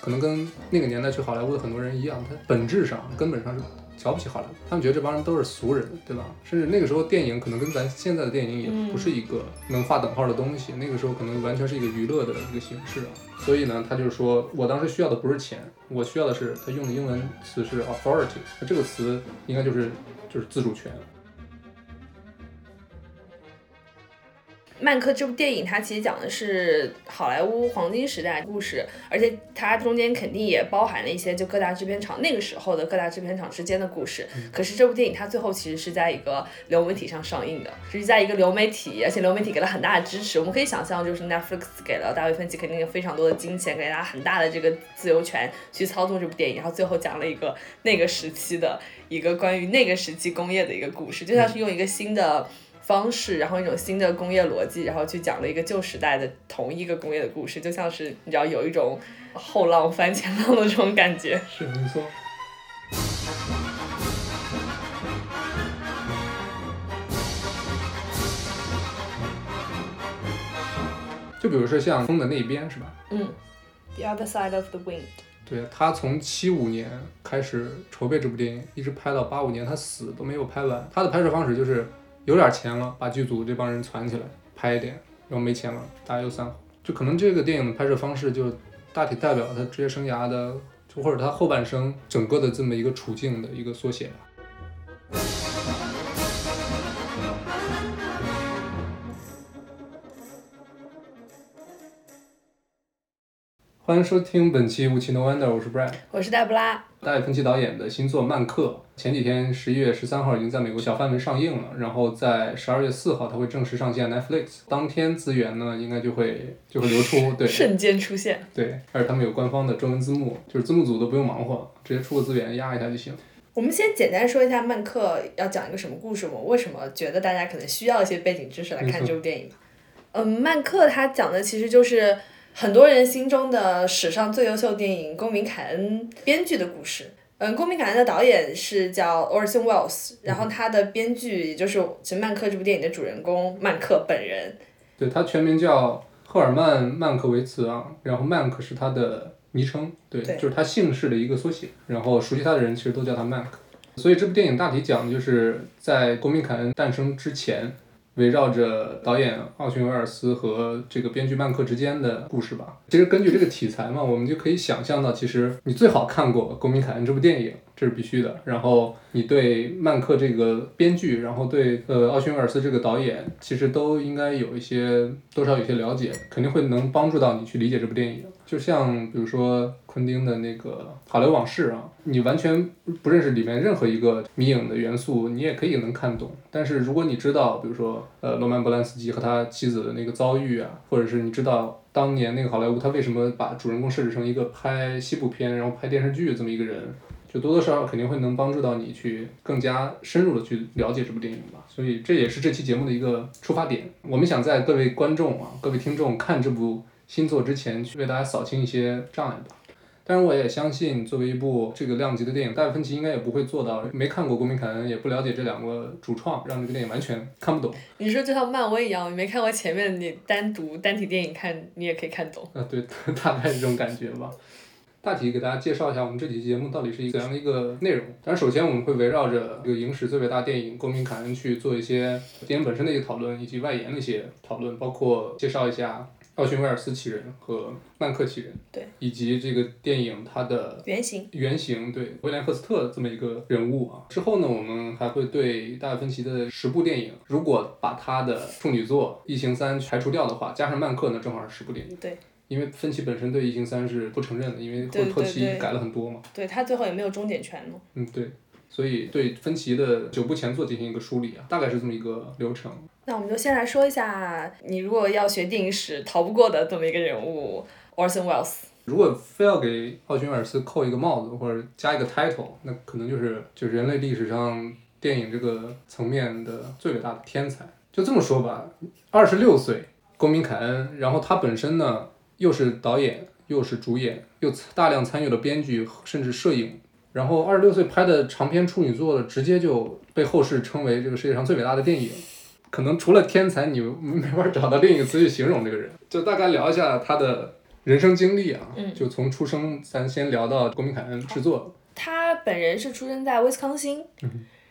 可能跟那个年代去好莱坞的很多人一样，他本质上根本上是瞧不起好莱坞，他们觉得这帮人都是俗人，对吧？甚至那个时候电影可能跟咱现在的电影也不是一个能划等号的东西，那个时候可能完全是一个娱乐的一个形式啊。所以呢，他就是说我当时需要的不是钱，我需要的是他用的英文词是 authority，那这个词应该就是就是自主权。曼克这部电影，它其实讲的是好莱坞黄金时代故事，而且它中间肯定也包含了一些就各大制片厂那个时候的各大制片厂之间的故事。可是这部电影它最后其实是在一个流媒体上上映的，就是在一个流媒体，而且流媒体给了很大的支持。我们可以想象，就是 Netflix 给了大卫芬奇肯定有非常多的金钱，给他很大的这个自由权去操作这部电影，然后最后讲了一个那个时期的一个关于那个时期工业的一个故事，就像是用一个新的。方式，然后一种新的工业逻辑，然后去讲了一个旧时代的同一个工业的故事，就像是你知道有一种后浪翻前浪的这种感觉。是没错。就比如说像《风的那一边》，是吧？嗯，The Other Side of the Wind。对他从七五年开始筹备这部电影，一直拍到八五年他死都没有拍完。他的拍摄方式就是。有点钱了，把剧组这帮人攒起来拍一点，然后没钱了，大家又散伙。就可能这个电影的拍摄方式，就大体代表他职业生涯的，就或者他后半生整个的这么一个处境的一个缩写吧。欢迎收听本期《无奇 No Wonder》，我是 Brad，我是黛布拉。大卫芬奇导演的新作《曼克》前几天十一月十三号已经在美国小范围上映了，然后在十二月四号它会正式上线 Netflix，当天资源呢应该就会就会流出，对，瞬间出现，对，而且他们有官方的中文字幕，就是字幕组都不用忙活，直接出个资源压一下就行。我们先简单说一下《曼克》要讲一个什么故事吗？为什么觉得大家可能需要一些背景知识来看这部电影吧？嗯，《曼克》它讲的其实就是。很多人心中的史上最优秀电影《公民凯恩》编剧的故事。嗯，《公民凯恩》的导演是叫 Orson Welles，然后他的编剧也就是《其实曼克》这部电影的主人公曼克本人。对他全名叫赫尔曼·曼克维茨啊，然后曼克是他的昵称，对，就是他姓氏的一个缩写。然后熟悉他的人其实都叫他曼克。所以这部电影大体讲的就是在公民凯恩诞生之前。围绕着导演奥逊·威尔斯和这个编剧曼克之间的故事吧。其实根据这个题材嘛，我们就可以想象到，其实你最好看过《公民凯恩》这部电影，这是必须的。然后你对曼克这个编剧，然后对呃奥逊·威尔斯这个导演，其实都应该有一些多少有些了解，肯定会能帮助到你去理解这部电影。就像比如说昆汀的那个《好莱往事》啊，你完全不认识里面任何一个迷影的元素，你也可以能看懂。但是如果你知道，比如说呃罗曼·波兰斯基和他妻子的那个遭遇啊，或者是你知道当年那个好莱坞他为什么把主人公设置成一个拍西部片然后拍电视剧这么一个人，就多多少少肯定会能帮助到你去更加深入的去了解这部电影吧。所以这也是这期节目的一个出发点。我们想在各位观众啊、各位听众看这部。新作之前去为大家扫清一些障碍吧，但是我也相信，作为一部这个量级的电影，达芬奇应该也不会做到没看过《公民凯恩》，也不了解这两个主创，让这个电影完全看不懂。你说就像漫威一样，你没看过前面，你单独单体电影看，你也可以看懂。啊，对，大概是这种感觉吧。大体给大家介绍一下我们这期节目到底是一个怎样的一个内容。但是首先我们会围绕着这个影史最伟大电影《公民凯恩》去做一些电影本身的一个讨论，以及外延的一些讨论，包括介绍一下。奥逊·威尔斯奇人和曼克奇人，对，以及这个电影它的原型，原型对威廉·赫斯特这么一个人物啊。之后呢，我们还会对大卫芬奇的十部电影，如果把他的处女作《异形三》排除掉的话，加上曼克呢，正好是十部电影。对，因为芬奇本身对《异形三》是不承认的，因为后后期改了很多嘛。对他最后也没有终点权呢。嗯，对。所以对芬奇的九部前作进行一个梳理啊，大概是这么一个流程。那我们就先来说一下，你如果要学电影史，逃不过的这么一个人物，Orson Welles。如果非要给奥逊·威尔斯扣一个帽子或者加一个 title，那可能就是就是人类历史上电影这个层面的最伟大的天才。就这么说吧，二十六岁，公民凯恩，然后他本身呢又是导演，又是主演，又大量参与了编剧，甚至摄影。然后二十六岁拍的长篇处女作，直接就被后世称为这个世界上最伟大的电影。可能除了天才，你没法找到另一个词去形容这个人。就大概聊一下他的人生经历啊，就从出生咱先聊到国民凯恩制作。他本人是出生在威斯康星，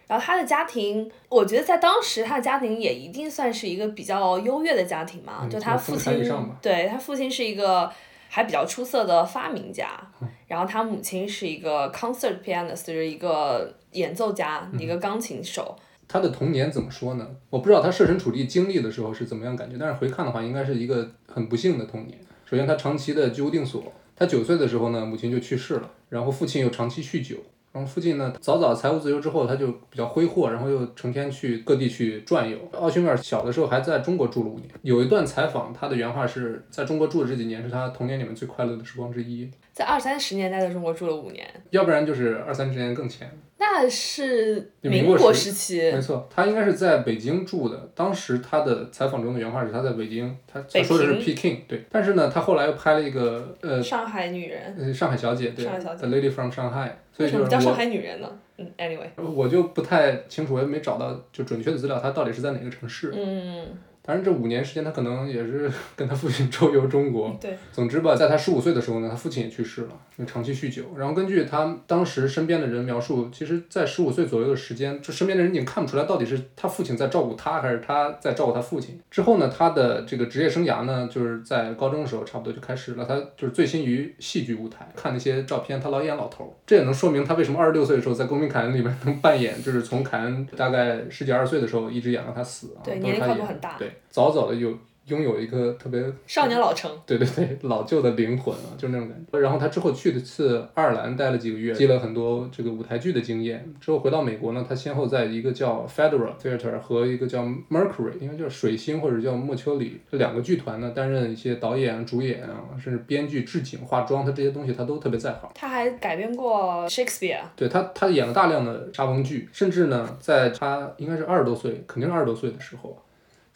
然后他的家庭，我觉得在当时他的家庭也一定算是一个比较优越的家庭嘛，就他父亲，对他父亲是一个还比较出色的发明家，然后他母亲是一个 concert pianist，就是一个演奏家，一个钢琴手。他的童年怎么说呢？我不知道他设身处地经历的时候是怎么样感觉，但是回看的话，应该是一个很不幸的童年。首先，他长期的居无定所。他九岁的时候呢，母亲就去世了，然后父亲又长期酗酒。然后附近呢，早早财务自由之后，他就比较挥霍，然后又成天去各地去转悠。奥逊威尔小的时候还在中国住了五年。有一段采访，他的原话是在中国住的这几年是他童年里面最快乐的时光之一。在二三十年代的中国住了五年，要不然就是二三十年更前。那是民国时期，没错，他应该是在北京住的。当时他的采访中的原话是他在北京，他他说的是 Peking，对。但是呢，他后来又拍了一个呃上海女人，上海小姐，对，The Lady from Shanghai。所以就是叫上海女人呢？嗯，Anyway，我就不太清楚，我也没找到就准确的资料，他到底是在哪个城市？嗯。反正这五年时间，他可能也是 跟他父亲周游中国。对。总之吧，在他十五岁的时候呢，他父亲也去世了，因为长期酗酒。然后根据他当时身边的人描述，其实，在十五岁左右的时间，这身边的人已经看不出来到底是他父亲在照顾他，还是他在照顾他父亲。之后呢，他的这个职业生涯呢，就是在高中的时候差不多就开始了。他就是醉心于戏剧舞台，看那些照片，他老演老头。这也能说明他为什么二十六岁的时候在《公民凯恩》里面能扮演，就是从凯恩大概十几二十岁的时候一直演到他死啊。对，年龄跨度很大。对。早早的有拥有一个特别少年老成，对对对，老旧的灵魂啊，就是那种感觉。然后他之后去的次爱尔兰待了几个月，积了很多这个舞台剧的经验。之后回到美国呢，他先后在一个叫 Federal Theater 和一个叫 Mercury，应该叫水星或者叫莫丘里这两个剧团呢，担任一些导演、主演啊，甚至编剧、置景、化妆，他这些东西他都特别在行。他还改编过 Shakespeare，对他，他演了大量的莎翁剧，甚至呢，在他应该是二十多岁，肯定是二十多岁的时候。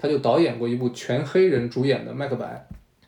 他就导演过一部全黑人主演的《麦克白》，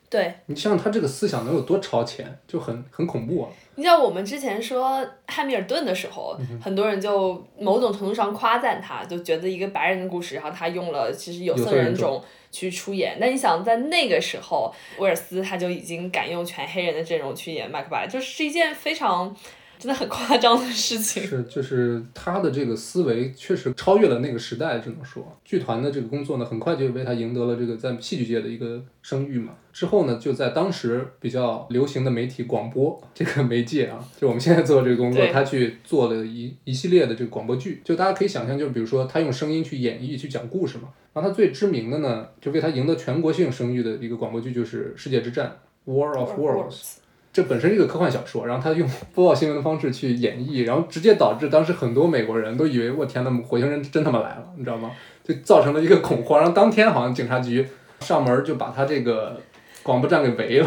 对你想想他这个思想能有多超前，就很很恐怖啊！你像我们之前说汉密尔顿的时候，很多人就某种程度上夸赞他，就觉得一个白人的故事，然后他用了其实有色人种去出演。那你想在那个时候，威尔斯他就已经敢用全黑人的阵容去演麦克白，就是一件非常。真的很夸张的事情。是，就是他的这个思维确实超越了那个时代，只能说剧团的这个工作呢，很快就为他赢得了这个在戏剧界的一个声誉嘛。之后呢，就在当时比较流行的媒体广播这个媒介啊，就我们现在做这个工作，他去做了一一系列的这个广播剧。就大家可以想象，就是比如说他用声音去演绎、去讲故事嘛。然后他最知名的呢，就为他赢得全国性声誉的一个广播剧就是《世界之战》（War of Worlds）。这本身是一个科幻小说，然后他用播报新闻的方式去演绎，然后直接导致当时很多美国人都以为我天呐，火星人真他妈来了，你知道吗？就造成了一个恐慌，然后当天好像警察局上门就把他这个广播站给围了。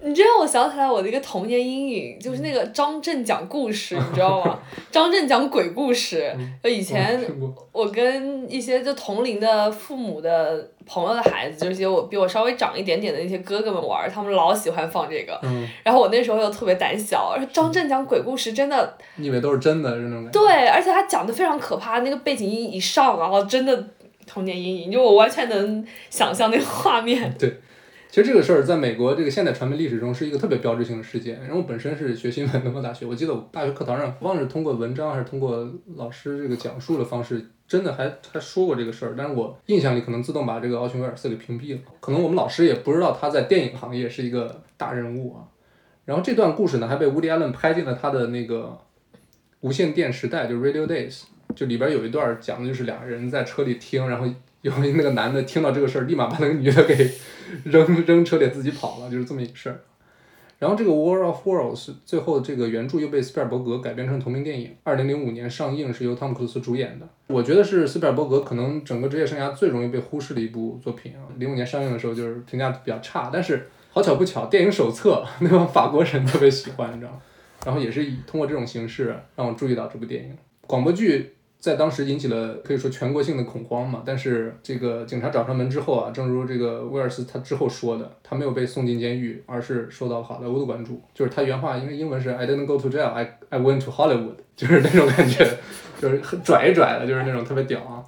你这让我想起来我的一个童年阴影，就是那个张震讲故事，你知道吗？张震讲鬼故事，就以前我跟一些就同龄的父母的朋友的孩子，就是些我比我稍微长一点点的那些哥哥们玩，他们老喜欢放这个。然后我那时候又特别胆小，张震讲鬼故事真的，你以为都是真的，是那种对，而且他讲的非常可怕，那个背景音一上，然后真的童年阴影，就我完全能想象那个画面。对。其实这个事儿在美国这个现代传媒历史中是一个特别标志性的事件。然后我本身是学新闻的，大学，我记得我大学课堂上，忘了是通过文章还是通过老师这个讲述的方式，真的还还说过这个事儿。但是我印象里可能自动把这个奥逊威尔斯给屏蔽了。可能我们老师也不知道他在电影行业是一个大人物啊。然后这段故事呢，还被乌迪·艾伦拍进了他的那个无线电时代，就 Radio Days，就里边有一段讲的就是俩人在车里听，然后。有那个男的听到这个事儿，立马把那个女的给 扔 扔车里自己跑了，就是这么一个事儿。然后这个《War of Worlds》最后这个原著又被斯皮尔伯格改编成同名电影，二零零五年上映，是由汤姆克鲁斯主演的。我觉得是斯皮尔伯格可能整个职业生涯最容易被忽视的一部作品啊。零五年上映的时候就是评价比较差，但是好巧不巧，电影手册 那帮法国人特别喜欢，你知道吗？然后也是以通过这种形式让我注意到这部电影。广播剧在当时引起了可以说全国性的恐慌嘛。但是这个警察找上门之后啊，正如这个威尔斯他之后说的，他没有被送进监狱，而是受到好莱坞的关注。就是他原话，因为英文是 I didn't go to jail, I I went to Hollywood，就是那种感觉，就是很拽一拽的，就是那种特别屌啊。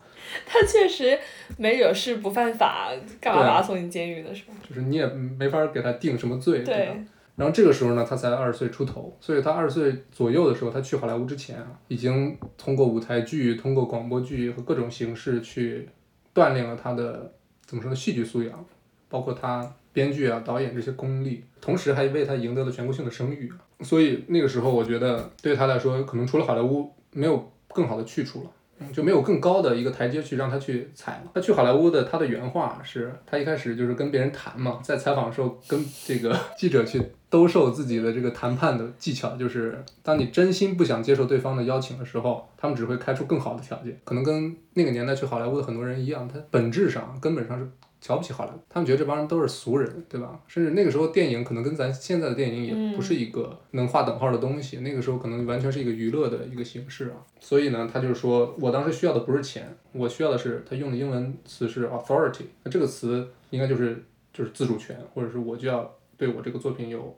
他确实没惹事不犯法，干嘛把他送进监狱呢？是吧？就是你也没法给他定什么罪，对吧？然后这个时候呢，他才二十岁出头，所以他二十岁左右的时候，他去好莱坞之前啊，已经通过舞台剧、通过广播剧和各种形式去锻炼了他的怎么说呢戏剧素养，包括他编剧啊、导演这些功力，同时还为他赢得了全国性的声誉。所以那个时候，我觉得对他来说，可能除了好莱坞，没有更好的去处了。就没有更高的一个台阶去让他去踩了。他去好莱坞的，他的原话是他一开始就是跟别人谈嘛，在采访的时候跟这个 记者去兜售自己的这个谈判的技巧，就是当你真心不想接受对方的邀请的时候，他们只会开出更好的条件。可能跟那个年代去好莱坞的很多人一样，他本质上根本上是。瞧不起好莱坞，他们觉得这帮人都是俗人，对吧？甚至那个时候电影可能跟咱现在的电影也不是一个能划等号的东西，那个时候可能完全是一个娱乐的一个形式啊。所以呢，他就是说我当时需要的不是钱，我需要的是他用的英文词是 authority，那这个词应该就是就是自主权，或者是我就要对我这个作品有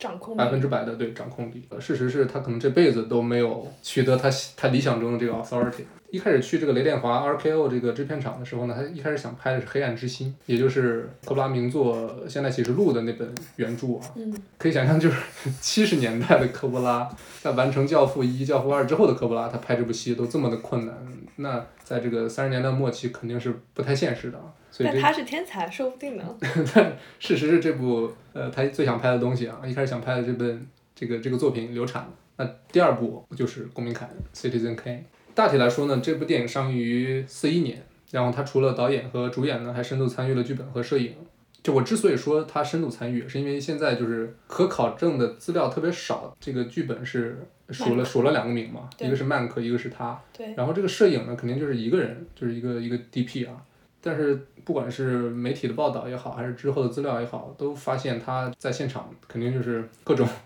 掌控百分之百的对掌控力。事实是他可能这辈子都没有取得他他理想中的这个 authority。一开始去这个雷电华 RKO 这个制片厂的时候呢，他一开始想拍的是《黑暗之心》，也就是科布拉名作《现代启示录》的那本原著啊。嗯。可以想象，就是 七十年代的科布拉，在完成《教父一》《教父二》之后的科布拉，他拍这部戏都这么的困难，那在这个三十年代末期肯定是不太现实的。所以但他是天才，说不定呢。但事实是，这部呃他最想拍的东西啊，一开始想拍的这本这个这个作品流产了。那第二部就是《公民凯恩》（Citizen Kane）。大体来说呢，这部电影上映于四一年，然后他除了导演和主演呢，还深度参与了剧本和摄影。就我之所以说他深度参与，是因为现在就是可考证的资料特别少。这个剧本是数了数了两个名嘛，一个是曼克，一个是他。对。然后这个摄影呢，肯定就是一个人，就是一个一个 DP 啊。但是不管是媒体的报道也好，还是之后的资料也好，都发现他在现场肯定就是各种。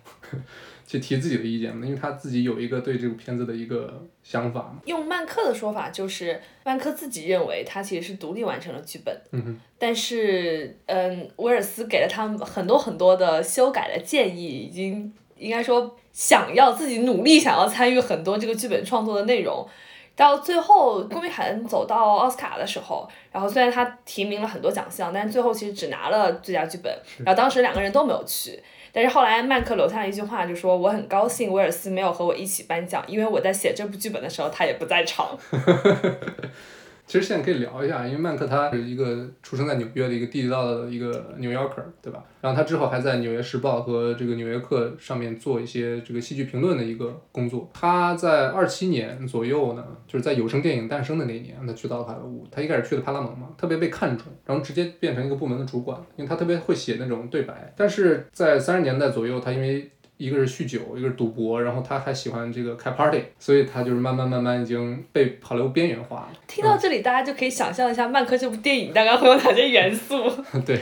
去提自己的意见嘛，因为他自己有一个对这部片子的一个想法嘛。用曼克的说法，就是曼克自己认为他其实是独立完成了剧本，嗯但是嗯，威尔斯给了他很多很多的修改的建议，已经应该说想要自己努力想要参与很多这个剧本创作的内容。到最后，公民凯恩走到奥斯卡的时候，然后虽然他提名了很多奖项，但是最后其实只拿了最佳剧本。然后当时两个人都没有去。但是后来曼克留下了一句话，就说我很高兴威尔斯没有和我一起颁奖，因为我在写这部剧本的时候他也不在场。其实现在可以聊一下，因为曼克他是一个出生在纽约的一个地道的一个纽约客，对吧？然后他之后还在《纽约时报》和这个《纽约客》上面做一些这个戏剧评论的一个工作。他在二七年左右呢，就是在有声电影诞生的那一年，他去到了好莱坞。他一开始去的派拉蒙嘛，特别被看中，然后直接变成一个部门的主管，因为他特别会写那种对白。但是在三十年代左右，他因为一个是酗酒，一个是赌博，然后他还喜欢这个开 party，所以他就是慢慢慢慢已经被好莱坞边缘化了。听到这里，大家就可以想象一下曼克这部电影大概会有哪些元素。对，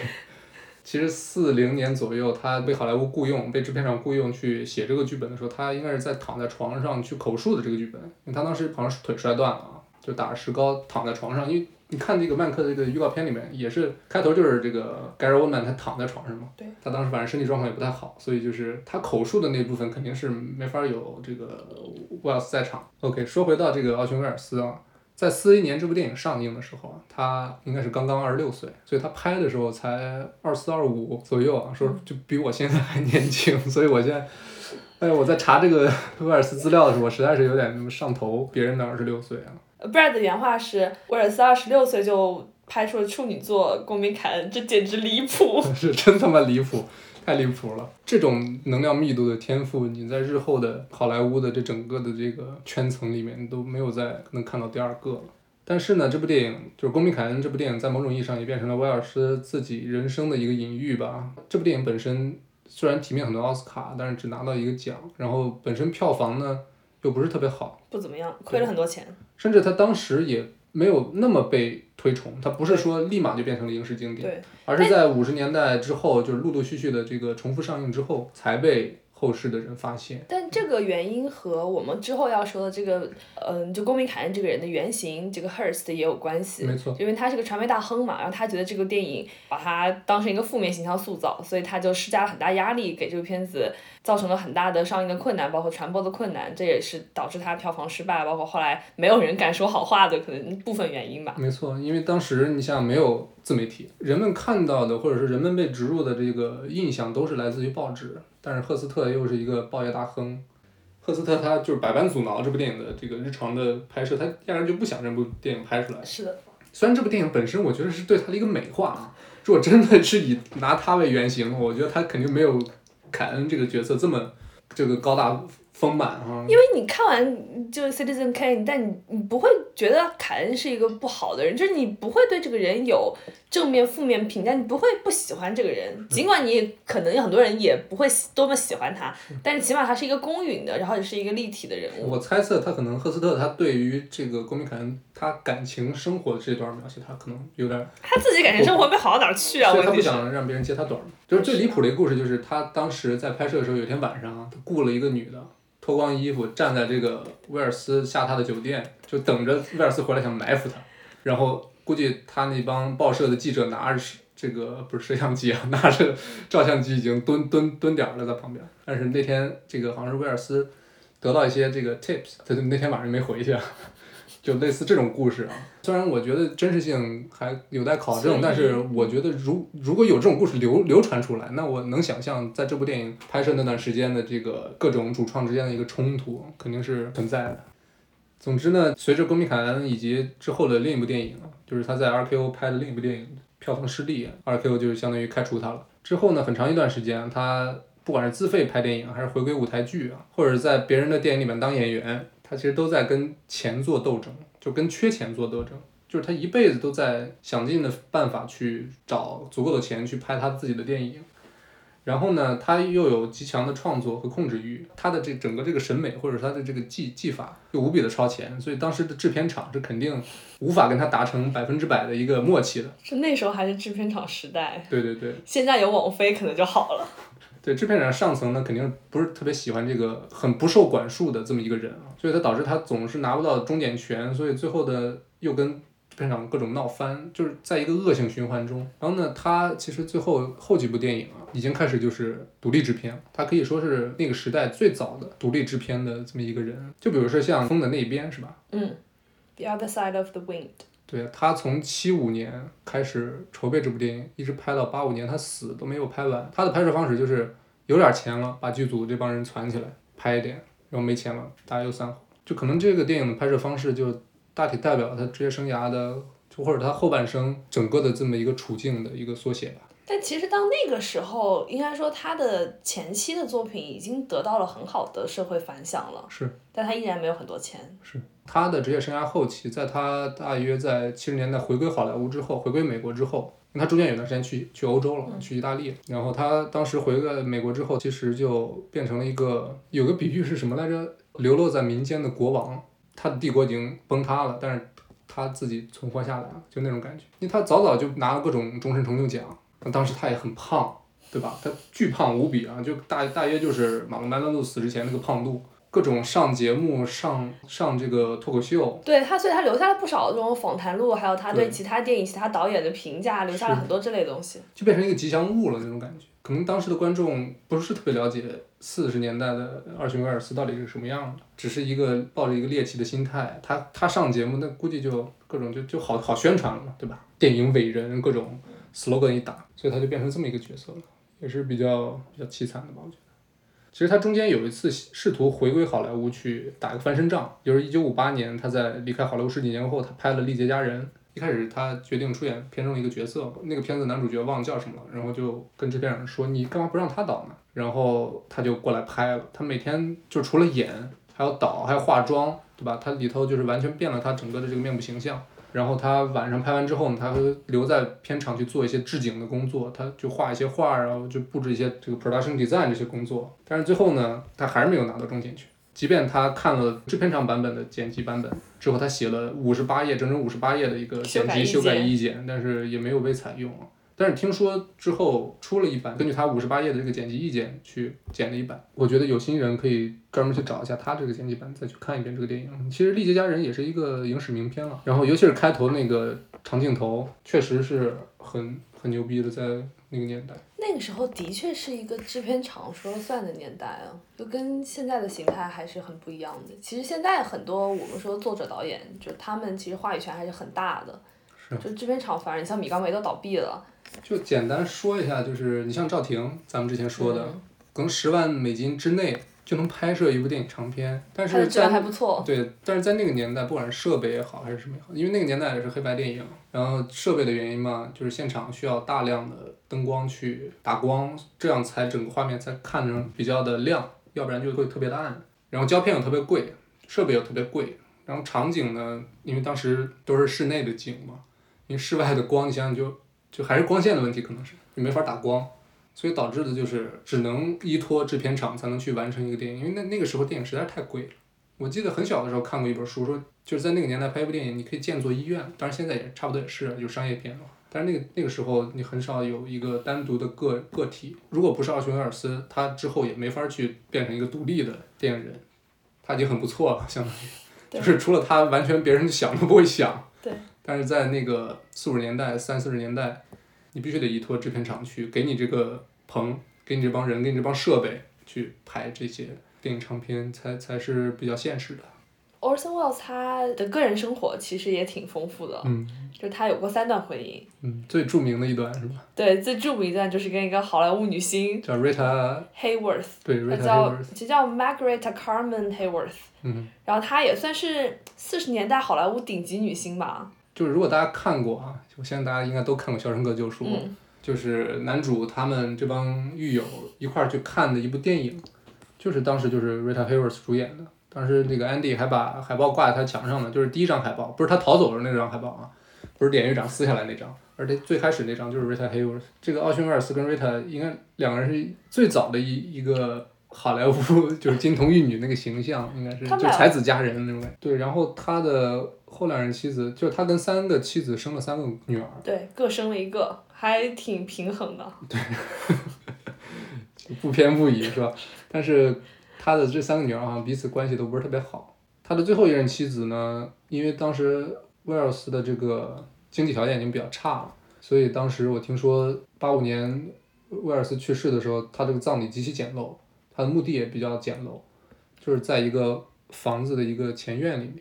其实四零年左右，他被好莱坞雇佣，被制片厂雇佣去写这个剧本的时候，他应该是在躺在床上去口述的这个剧本，因为他当时好像是腿摔断了啊，就打着石膏躺在床上，因为。你看那个曼克的这个预告片里面，也是开头就是这个 Gary Oldman 他躺在床上嘛，对，他当时反正身体状况也不太好，所以就是他口述的那部分肯定是没法有这个威尔斯在场。OK，说回到这个奥逊威尔斯啊，在四一年这部电影上映的时候，他应该是刚刚二十六岁，所以他拍的时候才二四二五左右啊，说就比我现在还年轻，所以我现在，哎，我在查这个威尔斯资料的时候，我实在是有点上头，别人的二十六岁啊。Brad 的原话是：威尔斯二十六岁就拍出了处女作《公民凯恩》，这简直离谱！是真他妈离谱，太离谱了！这种能量密度的天赋，你在日后的好莱坞的这整个的这个圈层里面都没有再能看到第二个了。但是呢，这部电影就是《公民凯恩》这部电影，在某种意义上也变成了威尔斯自己人生的一个隐喻吧。这部电影本身虽然提名很多奥斯卡，但是只拿到一个奖，然后本身票房呢又不是特别好，不怎么样，亏了很多钱。甚至他当时也没有那么被推崇，他不是说立马就变成了影视经典，而是在五十年代之后，就是陆陆续续的这个重复上映之后，才被后世的人发现。但这个原因和我们之后要说的这个，嗯，就公民凯恩这个人的原型，这个 Hearst 也有关系。没错。因为他是个传媒大亨嘛，然后他觉得这个电影把他当成一个负面形象塑造，所以他就施加了很大压力给这个片子，造成了很大的上映的困难，包括传播的困难，这也是导致它票房失败，包括后来没有人敢说好话的可能部分原因吧。没错，因为当时你像没有自媒体，人们看到的或者是人们被植入的这个印象都是来自于报纸。但是赫斯特又是一个报业大亨，赫斯特他就是百般阻挠这部电影的这个日常的拍摄，他压根就不想这部电影拍出来。是的。虽然这部电影本身我觉得是对他的一个美化啊，如果真的是以拿他为原型，我觉得他肯定没有凯恩这个角色这么这个高大。丰满哈，因为你看完就是 Citizen Kane，但你你不会觉得凯恩是一个不好的人，就是你不会对这个人有正面负面评价，你不会不喜欢这个人，尽管你可能有很多人也不会多么喜欢他，但是起码他是一个公允的，然后也是一个立体的人物。我猜测他可能赫斯特他对于这个公民凯恩他感情生活这段描写，他可能有点他自己感情生活没好到哪儿去啊？所以他不想让别人揭他短就是最离谱的一个故事，就是他当时在拍摄的时候，有一天晚上他雇了一个女的。脱光衣服站在这个威尔斯下榻的酒店，就等着威尔斯回来想埋伏他，然后估计他那帮报社的记者拿着这个不是摄像机啊，拿着照相机已经蹲蹲蹲点了在旁边。但是那天这个好像是威尔斯得到一些这个 tips，他就那天晚上没回去。就类似这种故事啊，虽然我觉得真实性还有待考证，但是我觉得如如果有这种故事流流传出来，那我能想象在这部电影拍摄那段时间的这个各种主创之间的一个冲突肯定是存在的。总之呢，随着《公民凯恩》以及之后的另一部电影，就是他在 RKO 拍的另一部电影票房失利，RKO 就是相当于开除他了。之后呢，很长一段时间，他不管是自费拍电影，还是回归舞台剧啊，或者在别人的电影里面当演员。他其实都在跟钱做斗争，就跟缺钱做斗争，就是他一辈子都在想尽的办法去找足够的钱去拍他自己的电影，然后呢，他又有极强的创作和控制欲，他的这整个这个审美或者他的这个技技法又无比的超前，所以当时的制片厂是肯定无法跟他达成百分之百的一个默契的。是那时候还是制片厂时代？对对对。现在有网飞可能就好了。对制片厂上层呢，肯定不是特别喜欢这个很不受管束的这么一个人啊，所以他导致他总是拿不到终点权，所以最后的又跟制片厂各种闹翻，就是在一个恶性循环中。然后呢，他其实最后后几部电影啊，已经开始就是独立制片，他可以说是那个时代最早的独立制片的这么一个人。就比如说像《风的那边》，是吧？嗯，《The Other Side of the Wind》。对他从七五年开始筹备这部电影，一直拍到八五年，他死都没有拍完。他的拍摄方式就是有点钱了，把剧组这帮人攒起来拍一点，然后没钱了，大家又散伙。就可能这个电影的拍摄方式就大体代表了他职业生涯的，就或者他后半生整个的这么一个处境的一个缩写吧。但其实到那个时候，应该说他的前期的作品已经得到了很好的社会反响了。是。但他依然没有很多钱。是。他的职业生涯后期，在他大约在七十年代回归好莱坞之后，回归美国之后，因为他中间有段时间去去欧洲了，去意大利。然后他当时回了美国之后，其实就变成了一个有个比喻是什么来着？流落在民间的国王，他的帝国已经崩塌了，但是他自己存活下来了，就那种感觉。因为他早早就拿了各种终身成就奖。那当时他也很胖，对吧？他巨胖无比啊，就大大约就是马龙白兰度死之前那个胖度。各种上节目、上上这个脱口秀，对他，所以他留下了不少这种访谈录，还有他对其他电影、其他导演的评价，留下了很多这类东西。就变成一个吉祥物了那种感觉。可能当时的观众不是特别了解四十年代的二熊威尔斯到底是什么样的，只是一个抱着一个猎奇的心态。他他上节目，那估计就各种就就好好宣传了嘛，对吧？电影伟人各种 slogan 一打，所以他就变成这么一个角色了，也是比较比较凄惨的吧，我觉得。其实他中间有一次试图回归好莱坞去打个翻身仗，就是一九五八年他在离开好莱坞十几年后，他拍了《丽姐佳人》。一开始他决定出演片中一个角色，那个片子男主角忘了叫什么了，然后就跟制片人说：“你干嘛不让他导呢？”然后他就过来拍了。他每天就除了演，还要导，还要化妆，对吧？他里头就是完全变了他整个的这个面部形象。然后他晚上拍完之后呢，他会留在片场去做一些置景的工作，他就画一些画，然后就布置一些这个 production design 这些工作。但是最后呢，他还是没有拿到中剪去。即便他看了制片厂版本的剪辑版本之后，他写了五十八页，整整五十八页的一个剪辑修改意见，但是也没有被采用。但是听说之后出了一版，根据他五十八页的这个剪辑意见去剪了一版。我觉得有心人可以专门去找一下他这个剪辑版，再去看一遍这个电影。其实《历劫佳人》也是一个影史名片了，然后尤其是开头那个长镜头，确实是很很牛逼的，在那个年代。那个时候的确是一个制片厂说了算的年代啊，就跟现在的形态还是很不一样的。其实现在很多我们说作者导演，就他们其实话语权还是很大的。是。就制片厂，反正你像米高梅都倒闭了。就简单说一下，就是你像赵婷，咱们之前说的，可能十万美金之内就能拍摄一部电影长片，但是在还不错。对，但是在那个年代，不管是设备也好还是什么也好，因为那个年代也是黑白电影，然后设备的原因嘛，就是现场需要大量的灯光去打光，这样才整个画面才看着比较的亮，要不然就会特别的暗。然后胶片又特别贵，设备又特别贵，然后场景呢，因为当时都是室内的景嘛，因为室外的光，你想想就。就还是光线的问题，可能是你没法打光，所以导致的就是只能依托制片厂才能去完成一个电影，因为那那个时候电影实在是太贵了。我记得很小的时候看过一本书，说就是在那个年代拍一部电影，你可以建座医院，当然现在也差不多也是有商业片了，但是那个那个时候你很少有一个单独的个个体，如果不是奥逊威尔斯，他之后也没法去变成一个独立的电影人，他已经很不错了，相当于，就是除了他，完全别人想都不会想。对。但是在那个四五十年代、三四十年代，你必须得依托制片厂去给你这个棚，给你这帮人，给你这帮设备去拍这些电影长片，才才是比较现实的。Orson Welles 他的个人生活其实也挺丰富的，嗯，就他有过三段婚姻，嗯，最著名的一段是吧？对，最著名一段就是跟一个好莱坞女星叫 Rita Hayworth，对，Rita Hayworth，其实叫 Margaret Carmen Hayworth，嗯，然后她也算是四十年代好莱坞顶级女星吧。就是如果大家看过啊，我相信大家应该都看过《肖申克救赎》，就是男主他们这帮狱友一块儿去看的一部电影，就是当时就是 Rita Hayworth 主演的，当时那个 Andy 还把海报挂在他墙上呢，就是第一张海报，不是他逃走的那张海报啊，不是典狱长撕下来那张，而且最开始那张就是 Rita Hayworth，这个奥逊威尔斯跟 Rita 应该两个人是最早的一一个。好莱坞就是金童玉女那个形象，应该是就才子佳人那种。对，然后他的后两任妻子，就是他跟三个妻子生了三个女儿。对，各生了一个，还挺平衡的。对，不偏不倚是吧？但是他的这三个女儿好像彼此关系都不是特别好。他的最后一任妻子呢，因为当时威尔斯的这个经济条件已经比较差了，所以当时我听说八五年威尔斯去世的时候，他这个葬礼极其简陋。他的墓地也比较简陋，就是在一个房子的一个前院里面，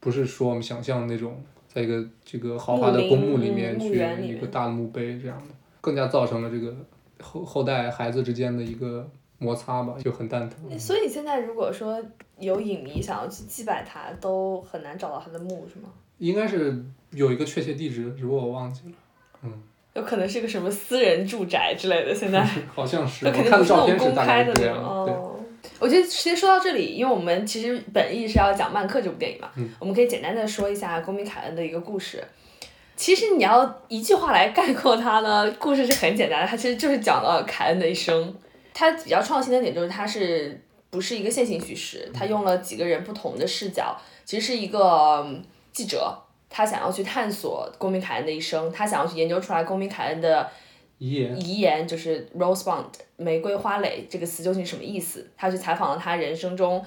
不是说我们想象的那种，在一个这个豪华的公墓里面去一个大墓碑这样的，更加造成了这个后后代孩子之间的一个摩擦吧，就很蛋疼。所以现在如果说有影迷想要去祭拜他，都很难找到他的墓，是吗？应该是有一个确切地址，只不过我忘记了，嗯。有可能是个什么私人住宅之类的，现在 好像是，那肯定不是那种公开的那种。哦，我觉得其实说到这里，因为我们其实本意是要讲《曼克》这部电影嘛，我们可以简单的说一下公民凯恩的一个故事。其实你要一句话来概括它呢，故事是很简单的，它其实就是讲了凯恩的一生。它比较创新的点就是它是不是一个线性叙事，它用了几个人不同的视角，其实是一个记者。他想要去探索公民凯恩的一生，他想要去研究出来公民凯恩的遗言，遗言就是 rosebud 玫瑰花蕾这个词究竟什么意思？他去采访了他人生中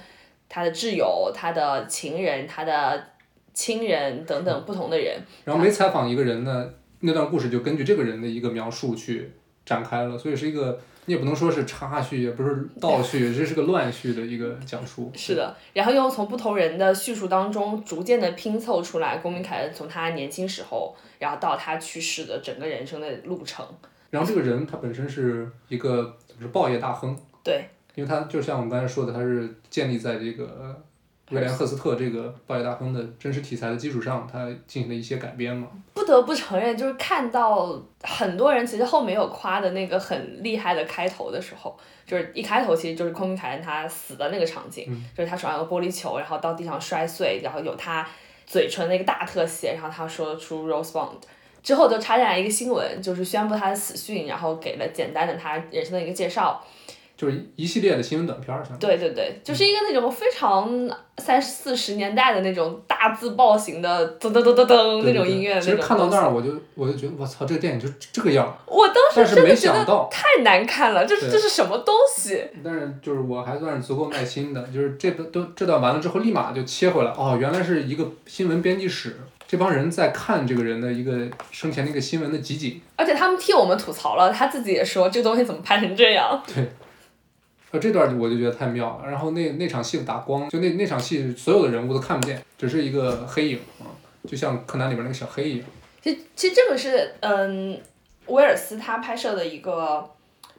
他的挚友、他的情人、他的亲人等等不同的人。然后每采访一个人呢，那段故事就根据这个人的一个描述去展开了，所以是一个。你也不能说是插叙，也不是倒叙，这是个乱序的一个讲述。是的，然后又从不同人的叙述当中，逐渐的拼凑出来公民凯恩从他年轻时候，然后到他去世的整个人生的路程。然后这个人他本身是一个是报业大亨。对。因为他就像我们刚才说的，他是建立在这个。威廉·赫斯特这个报业大亨的真实题材的基础上，他进行了一些改编嘛。不得不承认，就是看到很多人其实后面有夸的那个很厉害的开头的时候，就是一开头其实就是昆明凯恩他死的那个场景，就是他手上有个玻璃球，然后到地上摔碎，然后有他嘴唇的一个大特写，然后他说出 Rosebud，之后就插进来一个新闻，就是宣布他的死讯，然后给了简单的他人生的一个介绍。就是一系列的新闻短片儿，对对对，就是一个那种非常三四十年代的那种大字报型的噔噔噔噔噔那种音乐。其实看到那儿，我就我就觉得我操，这个电影就这个样。我当时真的觉得太难看了，这是这是什么东西？但是就是我还算是足够耐心的，就是这段都这段完了之后，立马就切回来，哦，原来是一个新闻编辑室，这帮人在看这个人的一个生前的一个新闻的集锦。而且他们替我们吐槽了，他自己也说这东西怎么拍成这样。对。呃，这段我就觉得太妙了。然后那那场戏的打光，就那那场戏所有的人物都看不见，只是一个黑影啊，就像柯南里边那个小黑一样。其实其实这个是嗯，威尔斯他拍摄的一个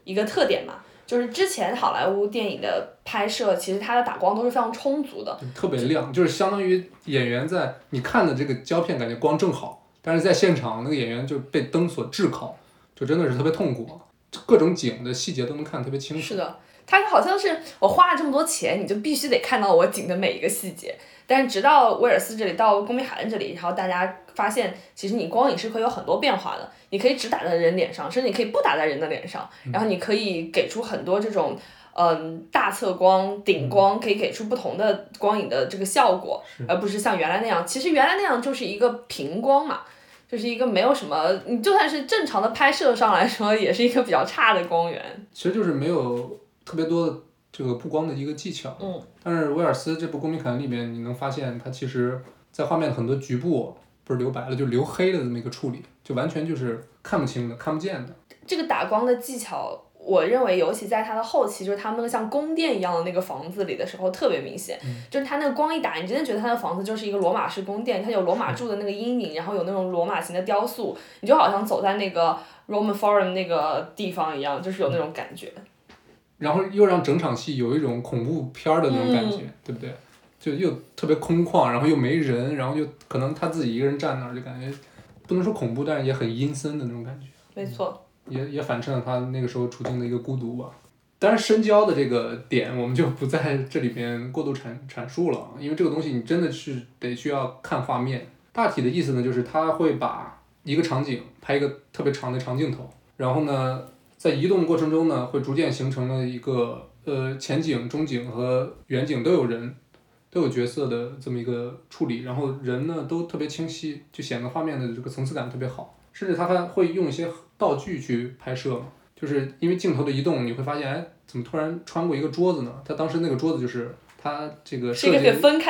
一个特点嘛，就是之前好莱坞电影的拍摄，其实它的打光都是非常充足的，特别亮，就是相当于演员在你看的这个胶片感觉光正好，但是在现场那个演员就被灯所炙烤，就真的是特别痛苦，各种景的细节都能看得特别清楚。是的。它好像是我花了这么多钱，你就必须得看到我景的每一个细节。但是直到威尔斯这里，到公民海恩这里，然后大家发现，其实你光影是可以有很多变化的。你可以只打在人脸上，甚至你可以不打在人的脸上。然后你可以给出很多这种，嗯，大侧光、顶光，可以给出不同的光影的这个效果，而不是像原来那样。其实原来那样就是一个平光嘛，就是一个没有什么，你就算是正常的拍摄上来说，也是一个比较差的光源。其实就是没有。特别多的这个布光的一个技巧，嗯，但是威尔斯这部《公民凯恩》里面，你能发现他其实，在画面的很多局部不是留白了，就留黑了这么一个处理，就完全就是看不清的、看不见的。这个打光的技巧，我认为尤其在它的后期，就是他们那个像宫殿一样的那个房子里的时候特别明显，就是它那个光一打，你真的觉得它的房子就是一个罗马式宫殿，它有罗马柱的那个阴影，然后有那种罗马型的雕塑，你就好像走在那个 Roman Forum 那个地方一样，就是有那种感觉。然后又让整场戏有一种恐怖片儿的那种感觉，对不对？就又特别空旷，然后又没人，然后又可能他自己一个人站那儿，就感觉不能说恐怖，但是也很阴森的那种感觉。没错。也也反衬了他那个时候处境的一个孤独吧。当然，深交的这个点我们就不在这里边过度阐阐述了，因为这个东西你真的是得需要看画面。大体的意思呢，就是他会把一个场景拍一个特别长的长镜头，然后呢。在移动过程中呢，会逐渐形成了一个呃前景、中景和远景都有人，都有角色的这么一个处理，然后人呢都特别清晰，就显得画面的这个层次感特别好。甚至他还会用一些道具去拍摄嘛，就是因为镜头的移动，你会发现，哎，怎么突然穿过一个桌子呢？他当时那个桌子就是他这个设计，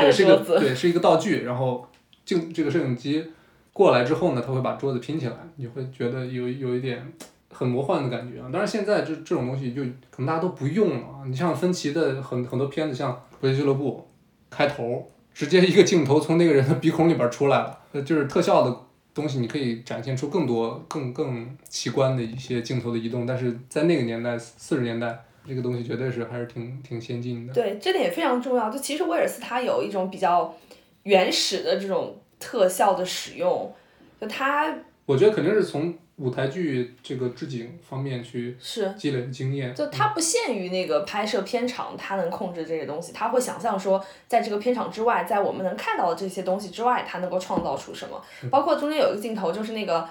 对，是一个对，是一个道具。然后镜这个摄影机过来之后呢，他会把桌子拼起来，你会觉得有有一点。很魔幻的感觉啊！但是现在这这种东西就可能大家都不用了。你像芬奇的很很多片子，像《搏击俱乐部》，开头直接一个镜头从那个人的鼻孔里边出来了，就是特效的东西，你可以展现出更多更更奇观的一些镜头的移动。但是在那个年代，四十年代，这个东西绝对是还是挺挺先进的。对，这点也非常重要。就其实威尔斯他有一种比较原始的这种特效的使用，就他，我觉得肯定是从。舞台剧这个置景方面去积累经验，就他不限于那个拍摄片场，他能控制这些东西，他会想象说，在这个片场之外，在我们能看到的这些东西之外，他能够创造出什么。包括中间有一个镜头，就是那个，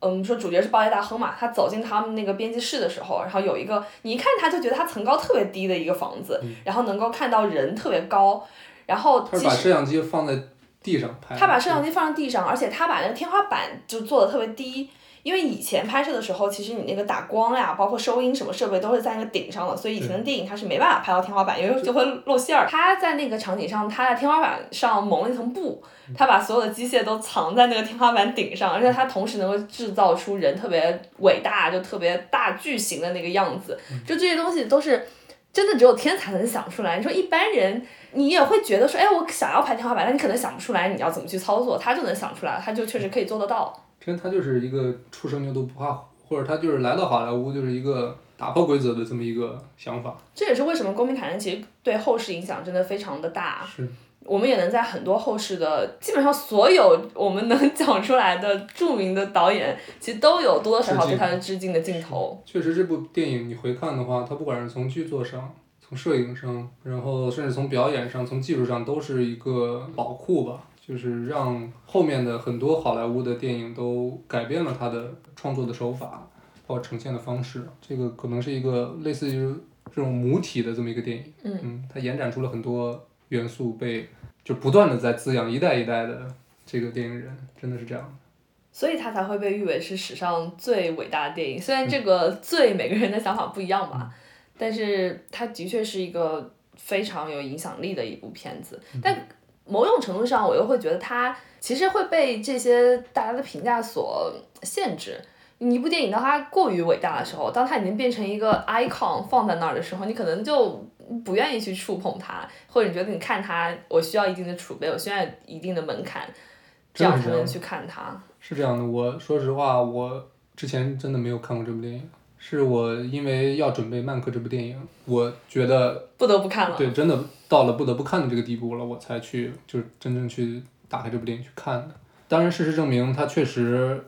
嗯，说主角是报业大亨嘛，他走进他们那个编辑室的时候，然后有一个，你一看他就觉得他层高特别低的一个房子，然后能够看到人特别高，然后他把摄像机放在地上拍，他把摄像机放在地上，而且他把那个天花板就做的特别低。因为以前拍摄的时候，其实你那个打光呀，包括收音什么设备都是在那个顶上的，所以以前的电影它是没办法拍到天花板，因为就会露馅儿。他在那个场景上，他在天花板上蒙了一层布，他把所有的机械都藏在那个天花板顶上，而且他同时能够制造出人特别伟大，就特别大巨型的那个样子。就这些东西都是真的只有天才能想出来。你说一般人，你也会觉得说，哎，我想要拍天花板，但你可能想不出来你要怎么去操作，他就能想出来，他就确实可以做得到。其实他就是一个初生牛犊不怕虎，或者他就是来到好莱坞就是一个打破规则的这么一个想法。这也是为什么《公民凯恩》其实对后世影响真的非常的大。是。我们也能在很多后世的基本上所有我们能讲出来的著名的导演，其实都有多多少少对他的致敬的镜头。确实，这部电影你回看的话，它不管是从剧作上、从摄影上，然后甚至从表演上、从技术上，都是一个宝库吧。就是让后面的很多好莱坞的电影都改变了他的创作的手法，包括呈现的方式。这个可能是一个类似于这种母体的这么一个电影，嗯，它延展出了很多元素，被就不断的在滋养一代一代的这个电影人，真的是这样的。所以它才会被誉为是史上最伟大的电影。虽然这个最每个人的想法不一样吧，但是它的确是一个非常有影响力的一部片子。但某种程度上，我又会觉得它其实会被这些大家的评价所限制。你一部电影当它过于伟大的时候，当它已经变成一个 icon 放在那儿的时候，你可能就不愿意去触碰它，或者你觉得你看它，我需要一定的储备，我需要一定的门槛，这样才能去看它。是这样的，我说实话，我之前真的没有看过这部电影，是我因为要准备《曼克》这部电影，我觉得不得不看了。对，真的到了不得不看的这个地步了，我才去就是真正去打开这部电影去看的。当然，事实证明，它确实。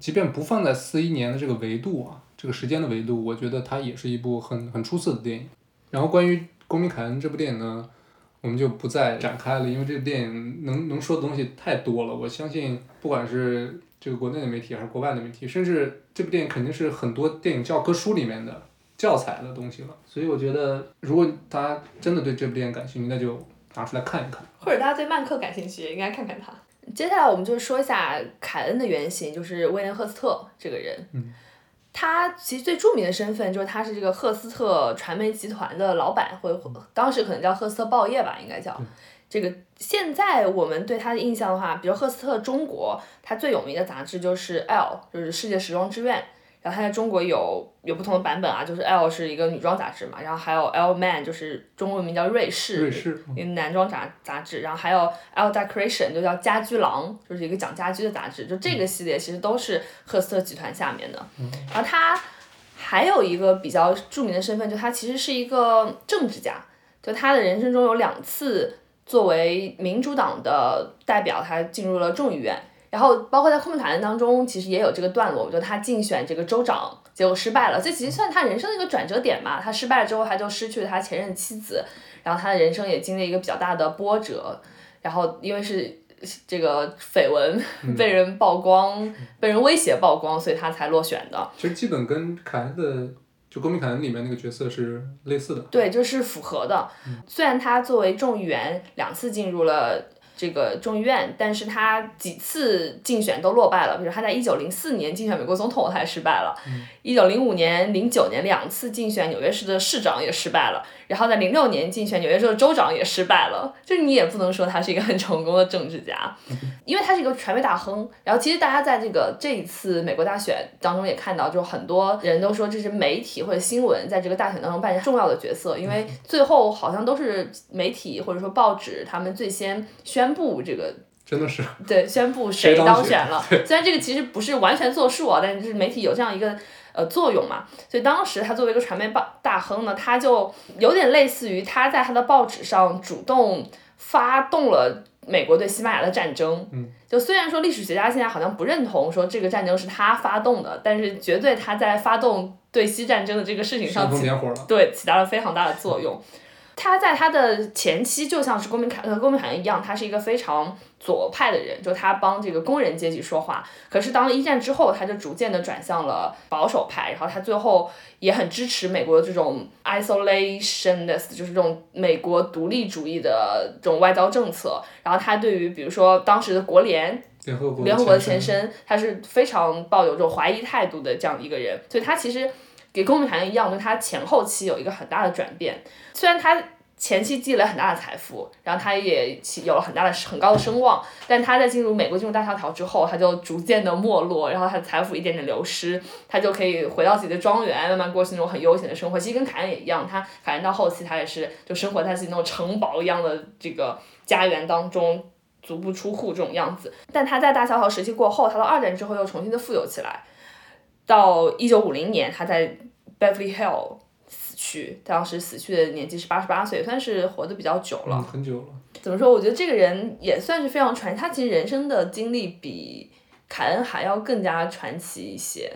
即便不放在四一年的这个维度啊，这个时间的维度，我觉得它也是一部很很出色的电影。然后关于《公民凯恩》这部电影呢，我们就不再展开了，因为这部电影能能说的东西太多了。我相信，不管是这个国内的媒体还是国外的媒体，甚至这部电影肯定是很多电影教科书里面的教材的东西了。所以我觉得，如果大家真的对这部电影感兴趣，那就拿出来看一看。或者大家对曼克感兴趣，也应该看看他。接下来我们就说一下凯恩的原型，就是威廉赫斯特这个人。嗯，他其实最著名的身份就是他是这个赫斯特传媒集团的老板，或当时可能叫赫斯特报业吧，应该叫。这个现在我们对他的印象的话，比如赫斯特中国，他最有名的杂志就是《L》，就是世界时装之愿。然后它在中国有有不同的版本啊，就是 L 是一个女装杂志嘛，然后还有 L Man 就是中文名叫瑞士，一个男装杂杂志，然后还有 L Decoration 就叫家居郎，就是一个讲家居的杂志，就这个系列其实都是赫斯特集团下面的。然后他还有一个比较著名的身份，就他其实是一个政治家，就他的人生中有两次作为民主党的代表，他进入了众议院。然后包括在《空明凯恩》当中，其实也有这个段落，就他竞选这个州长，结果失败了。这其实算他人生的一个转折点嘛。他失败了之后，他就失去了他前任妻子，然后他的人生也经历一个比较大的波折。然后因为是这个绯闻被人曝光，被人威胁曝光，所以他才落选的。其实基本跟凯恩的就《公民凯恩》里面那个角色是类似的。对，就是符合的。虽然他作为众议员两次进入了。这个众议院，但是他几次竞选都落败了。比如他在一九零四年竞选美国总统，他也失败了；一九零五年、零九年两次竞选纽约市的市长也失败了。然后在零六年竞选纽约州的州长也失败了。就你也不能说他是一个很成功的政治家，因为他是一个传媒大亨。然后其实大家在这个这一次美国大选当中也看到，就很多人都说这是媒体或者新闻在这个大选当中扮演重要的角色，因为最后好像都是媒体或者说报纸他们最先宣。布这个真的是对宣布谁当选了，虽然这个其实不是完全作数啊，但是媒体有这样一个呃作用嘛。所以当时他作为一个传媒报大亨呢，他就有点类似于他在他的报纸上主动发动了美国对西班牙的战争。嗯，就虽然说历史学家现在好像不认同说这个战争是他发动的，但是绝对他在发动对西战争的这个事情上起对起到了非常大的作用。他在他的前期就像是公民凯和公民凯恩一样，他是一个非常左派的人，就他帮这个工人阶级说话。可是当一战之后，他就逐渐的转向了保守派，然后他最后也很支持美国的这种 isolationist，就是这种美国独立主义的这种外交政策。然后他对于比如说当时的国联联合国联合国的前身，他是非常抱有这种怀疑态度的这样一个人。所以他其实。给公民凯恩一样，就他前后期有一个很大的转变。虽然他前期积累很大的财富，然后他也有了很大的很高的声望，但他在进入美国进入大萧条之后，他就逐渐的没落，然后他的财富一点点流失，他就可以回到自己的庄园，慢慢过起那种很悠闲的生活。其实跟凯恩也一样，他凯恩到后期他也是就生活在自己那种城堡一样的这个家园当中，足不出户这种样子。但他在大萧条时期过后，他到二战之后又重新的富有起来。到一九五零年，他在 Beverly Hill 死去，当时死去的年纪是八十八岁，算是活得比较久了。很久了。怎么说？我觉得这个人也算是非常传奇。他其实人生的经历比凯恩还要更加传奇一些。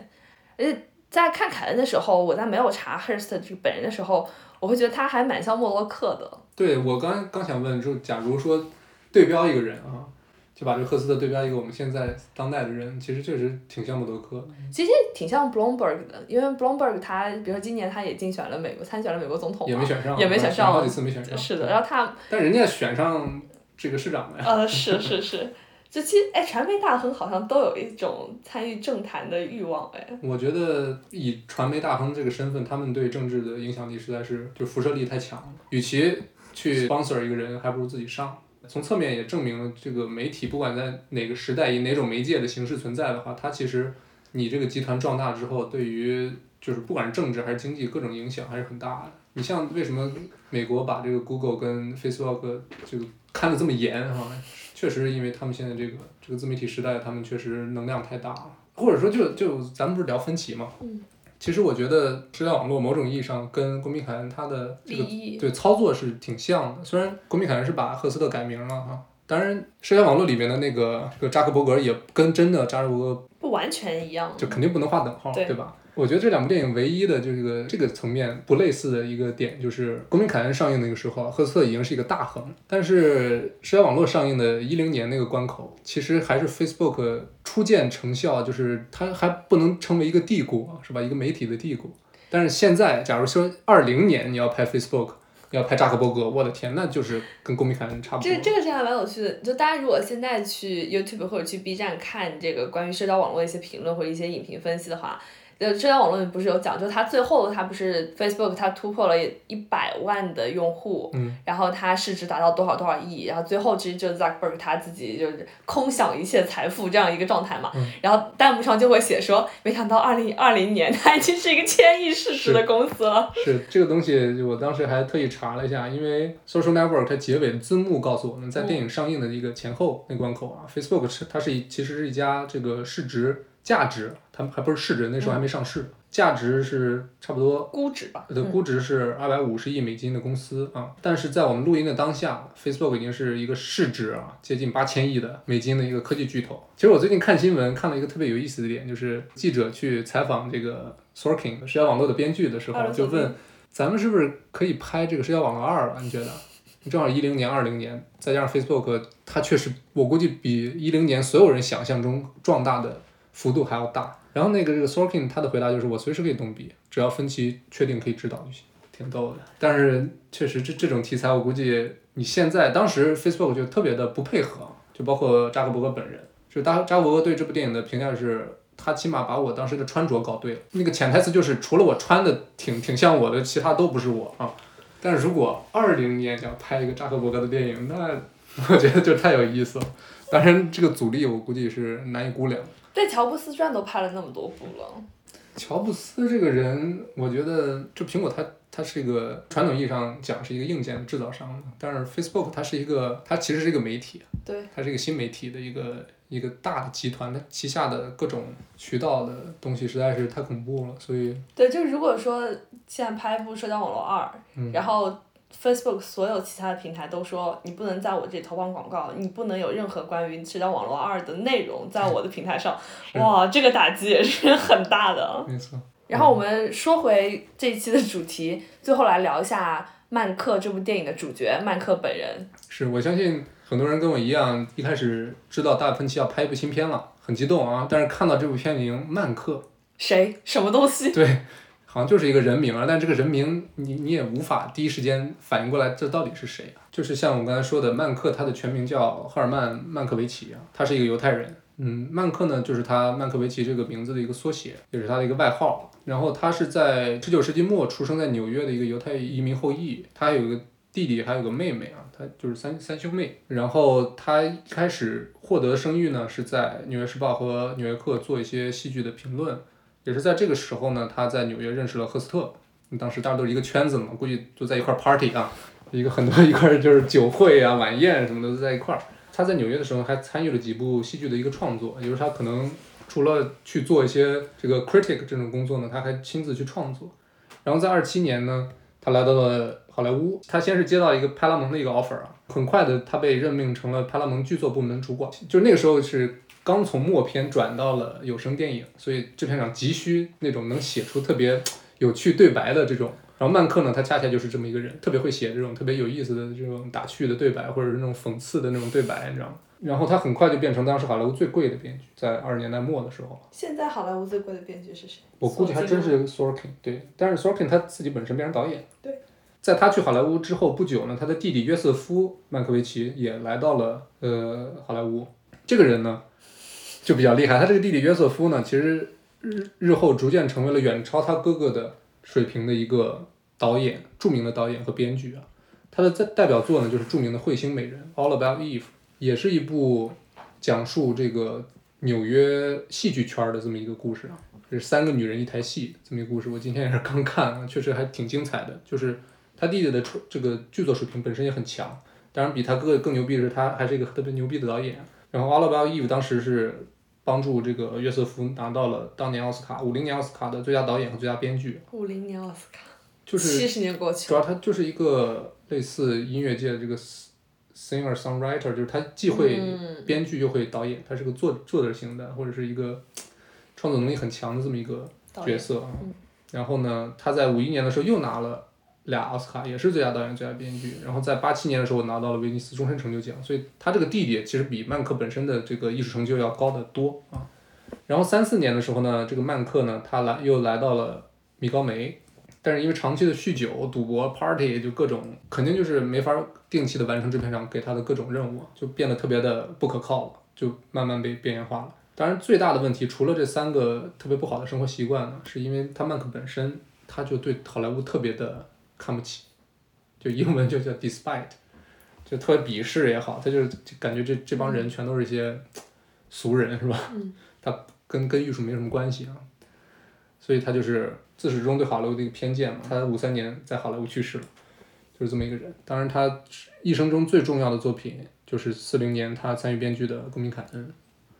而且在看凯恩的时候，我在没有查 Hearst 这个本人的时候，我会觉得他还蛮像莫洛克的。对，我刚刚想问，就假如说对标一个人啊。就把这个赫斯特对标一个我们现在当代的人，其实确实挺像默多克。其实挺像 Bloomberg 的，因为 Bloomberg 他，比如说今年他也竞选了美国，参选了美国总统，也没选上，也没选上，好几次没选上。是的，然后他，但人家选上这个市长了呀。呃，是是是，就其实哎，传媒大亨好像都有一种参与政坛的欲望哎。我觉得以传媒大亨这个身份，他们对政治的影响力实在是就辐射力太强了，与其去 sponsor 一个人，还不如自己上。从侧面也证明了，这个媒体不管在哪个时代以哪种媒介的形式存在的话，它其实你这个集团壮大之后，对于就是不管是政治还是经济各种影响还是很大的。你像为什么美国把这个 Google 跟 Facebook 就看得这么严哈？确实是因为他们现在这个这个自媒体时代，他们确实能量太大了。或者说就就咱们不是聊分歧嘛？嗯。其实我觉得社交网络某种意义上跟公民凯恩他的这个对操作是挺像的。虽然公民凯恩是把赫斯特改名了哈，当然社交网络里面的那个这个扎克伯格也跟真的扎克伯格不完全一样，就肯定不能划等号，对吧？我觉得这两部电影唯一的这个这个层面不类似的一个点，就是《公民凯恩》上映那个时候，赫斯特已经是一个大亨，但是社交网络上映的一零年那个关口，其实还是 Facebook 初见成效，就是它还不能成为一个帝国，是吧？一个媒体的帝国。但是现在，假如说二零年你要拍 Facebook，要拍扎克伯格，我的天，那就是跟《公民凯恩》差不多。这这个是还蛮有趣的，就大家如果现在去 YouTube 或者去 B 站看这个关于社交网络一些评论或者一些影评分析的话。呃，社交网络里不是有讲，就它最后它不是 Facebook 它突破了一百万的用户，然后它市值达到多少多少亿，然后最后其实就 Zuckerberg 他自己就是空想一切财富这样一个状态嘛，然后弹幕上就会写说，没想到二零二零年它已经是一个千亿市值的公司了。是这个东西，我当时还特意查了一下，因为 Social Network 它结尾的字幕告诉我们在电影上映的一个前后那关口啊，Facebook 是它是一其实是一家这个市值。价值，他们还不是市值，那时候还没上市。价值是差不多估值吧？对，估值是二百五十亿美金的公司啊。但是在我们录音的当下，Facebook 已经是一个市值啊接近八千亿的美金的一个科技巨头。其实我最近看新闻看了一个特别有意思的点，就是记者去采访这个 Sorkin 社交网络的编剧的时候，就问咱们是不是可以拍这个社交网络二了？你觉得？正好一零年、二零年，再加上 Facebook，它确实我估计比一零年所有人想象中壮大的。幅度还要大，然后那个这个 Sorkin 他的回答就是我随时可以动笔，只要分歧确定可以指导就行，挺逗的。但是确实这这种题材，我估计你现在当时 Facebook 就特别的不配合，就包括扎克伯格本人，就扎扎克伯格对这部电影的评价是，他起码把我当时的穿着搞对了。那个潜台词就是除了我穿的挺挺像我的，其他都不是我啊。但是如果二零年要拍一个扎克伯格的电影，那我觉得就太有意思了。当然这个阻力我估计是难以估量。对乔布斯传都拍了那么多部了。乔布斯这个人，我觉得就苹果它它是一个传统意义上讲是一个硬件制造商，但是 Facebook 它是一个它其实是一个媒体，对，它是一个新媒体的一个一个大的集团，它旗下的各种渠道的东西实在是太恐怖了，所以对，就如果说现在拍一部社交网络二，然后。Facebook 所有其他的平台都说你不能在我这里投放广告，你不能有任何关于社交网络二的内容在我的平台上。哇，这个打击也是很大的。没错。然后我们说回这一期的主题，最后来聊一下《曼克》这部电影的主角曼克本人。是我相信很多人跟我一样，一开始知道大喷奇要拍一部新片了，很激动啊。但是看到这部片名《曼克》，谁？什么东西？对。好像就是一个人名啊，但这个人名你你也无法第一时间反应过来，这到底是谁啊？就是像我刚才说的，曼克，他的全名叫赫尔曼·曼克维奇啊，他是一个犹太人。嗯，曼克呢，就是他曼克维奇这个名字的一个缩写，也是他的一个外号。然后他是在十九世纪末出生在纽约的一个犹太移民后裔，他还有个弟弟，还有个妹妹啊，他就是三三兄妹。然后他一开始获得声誉呢，是在《纽约时报》和《纽约客》做一些戏剧的评论。也是在这个时候呢，他在纽约认识了赫斯特。当时大家都是一个圈子嘛，估计就在一块 party 啊，一个很多一块就是酒会啊、晚宴什么的都在一块儿。他在纽约的时候还参与了几部戏剧的一个创作，也就是他可能除了去做一些这个 critic 这种工作呢，他还亲自去创作。然后在二七年呢，他来到了好莱坞。他先是接到一个派拉蒙的一个 offer 啊，很快的他被任命成了派拉蒙剧作部门主管。就那个时候是。刚从默片转到了有声电影，所以制片厂急需那种能写出特别有趣对白的这种。然后曼克呢，他恰恰就是这么一个人，特别会写这种特别有意思的这种打趣的对白，或者是那种讽刺的那种对白，你知道吗？然后他很快就变成当时好莱坞最贵的编剧，在二十年代末的时候。现在好莱坞最贵的编剧是谁？我估计还真是 Sorkin，对，但是 Sorkin 他自己本身变成导演。对。在他去好莱坞之后不久呢，他的弟弟约瑟夫·曼克维奇也来到了呃好莱坞。这个人呢，就比较厉害。他这个弟弟约瑟夫呢，其实日日后逐渐成为了远超他哥哥的水平的一个导演，著名的导演和编剧啊。他的代代表作呢，就是著名的《彗星美人》（All About Eve），也是一部讲述这个纽约戏剧圈的这么一个故事啊。是三个女人一台戏这么一个故事。我今天也是刚看，确实还挺精彩的。就是他弟弟的这个剧作水平本身也很强，当然比他哥哥更牛逼的是，他还是一个特别牛逼的导演。然后《All About Eve》当时是帮助这个约瑟夫拿到了当年奥斯卡五零年奥斯卡的最佳导演和最佳编剧。五零年奥斯卡，就是七十年过去主要他就是一个类似音乐界的这个 singer songwriter，就是他既会编剧又会导演，他是个作作者型的，或者是一个创作能力很强的这么一个角色啊。然后呢，他在五一年的时候又拿了。俩奥斯卡也是最佳导演、最佳编剧，然后在八七年的时候拿到了威尼斯终身成就奖，所以他这个弟弟其实比曼克本身的这个艺术成就要高得多啊。然后三四年的时候呢，这个曼克呢，他来又来到了米高梅，但是因为长期的酗酒、赌博、party，就各种肯定就是没法定期的完成制片厂给他的各种任务，就变得特别的不可靠了，就慢慢被边缘化了。当然最大的问题，除了这三个特别不好的生活习惯呢，是因为他曼克本身他就对好莱坞特别的。看不起，就英文就叫 despite，就特别鄙视也好，他就是感觉这这帮人全都是一些俗人是吧？他跟跟艺术没什么关系啊，所以他就是自始至终对好莱坞的一个偏见嘛。他五三年在好莱坞去世了，就是这么一个人。当然，他一生中最重要的作品就是四零年他参与编剧的《公民凯恩》。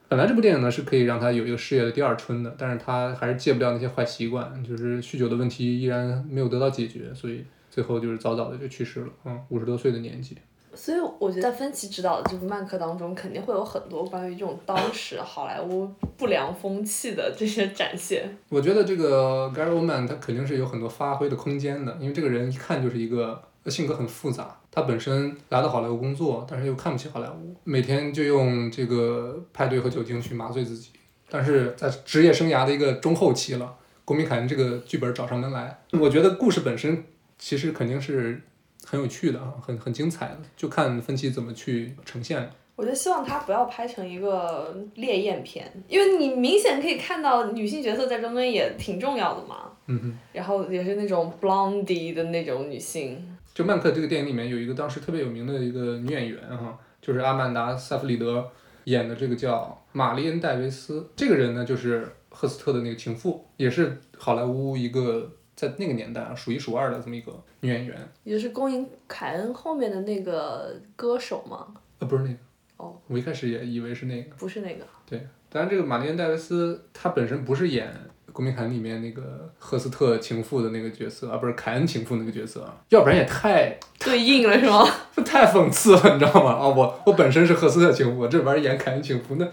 本来这部电影呢是可以让他有一个事业的第二春的，但是他还是戒不掉那些坏习惯，就是酗酒的问题依然没有得到解决，所以最后就是早早的就去世了，嗯，五十多岁的年纪。所以我觉得在芬奇执导的这部《曼克》当中，肯定会有很多关于这种当时好莱坞不良风气的这些展现。我觉得这个 Gary Oldman 他肯定是有很多发挥的空间的，因为这个人一看就是一个性格很复杂。他本身来到好莱坞工作，但是又看不起好莱坞，每天就用这个派对和酒精去麻醉自己。但是在职业生涯的一个中后期了，《公民凯恩》这个剧本找上门来，我觉得故事本身其实肯定是很有趣的啊，很很精彩的，就看芬奇怎么去呈现。我就希望他不要拍成一个烈焰片，因为你明显可以看到女性角色在中间也挺重要的嘛。嗯哼。然后也是那种 blondie 的那种女性。就曼克这个电影里面有一个当时特别有名的一个女演员哈，就是阿曼达·塞弗里德演的这个叫玛丽恩·戴维斯。这个人呢，就是赫斯特的那个情妇，也是好莱坞一个在那个年代啊数一数二的这么一个女演员。也是公民凯恩后面的那个歌手吗？呃，不是那个。哦。我一开始也以为是那个。不是那个。对，当然这个玛丽恩·戴维斯她本身不是演。公民凯里面那个赫斯特情妇的那个角色啊，不是凯恩情妇那个角色啊，要不然也太对应了是吗？太讽刺了，你知道吗？啊，我我本身是赫斯特情妇，这玩意儿演凯恩情妇，那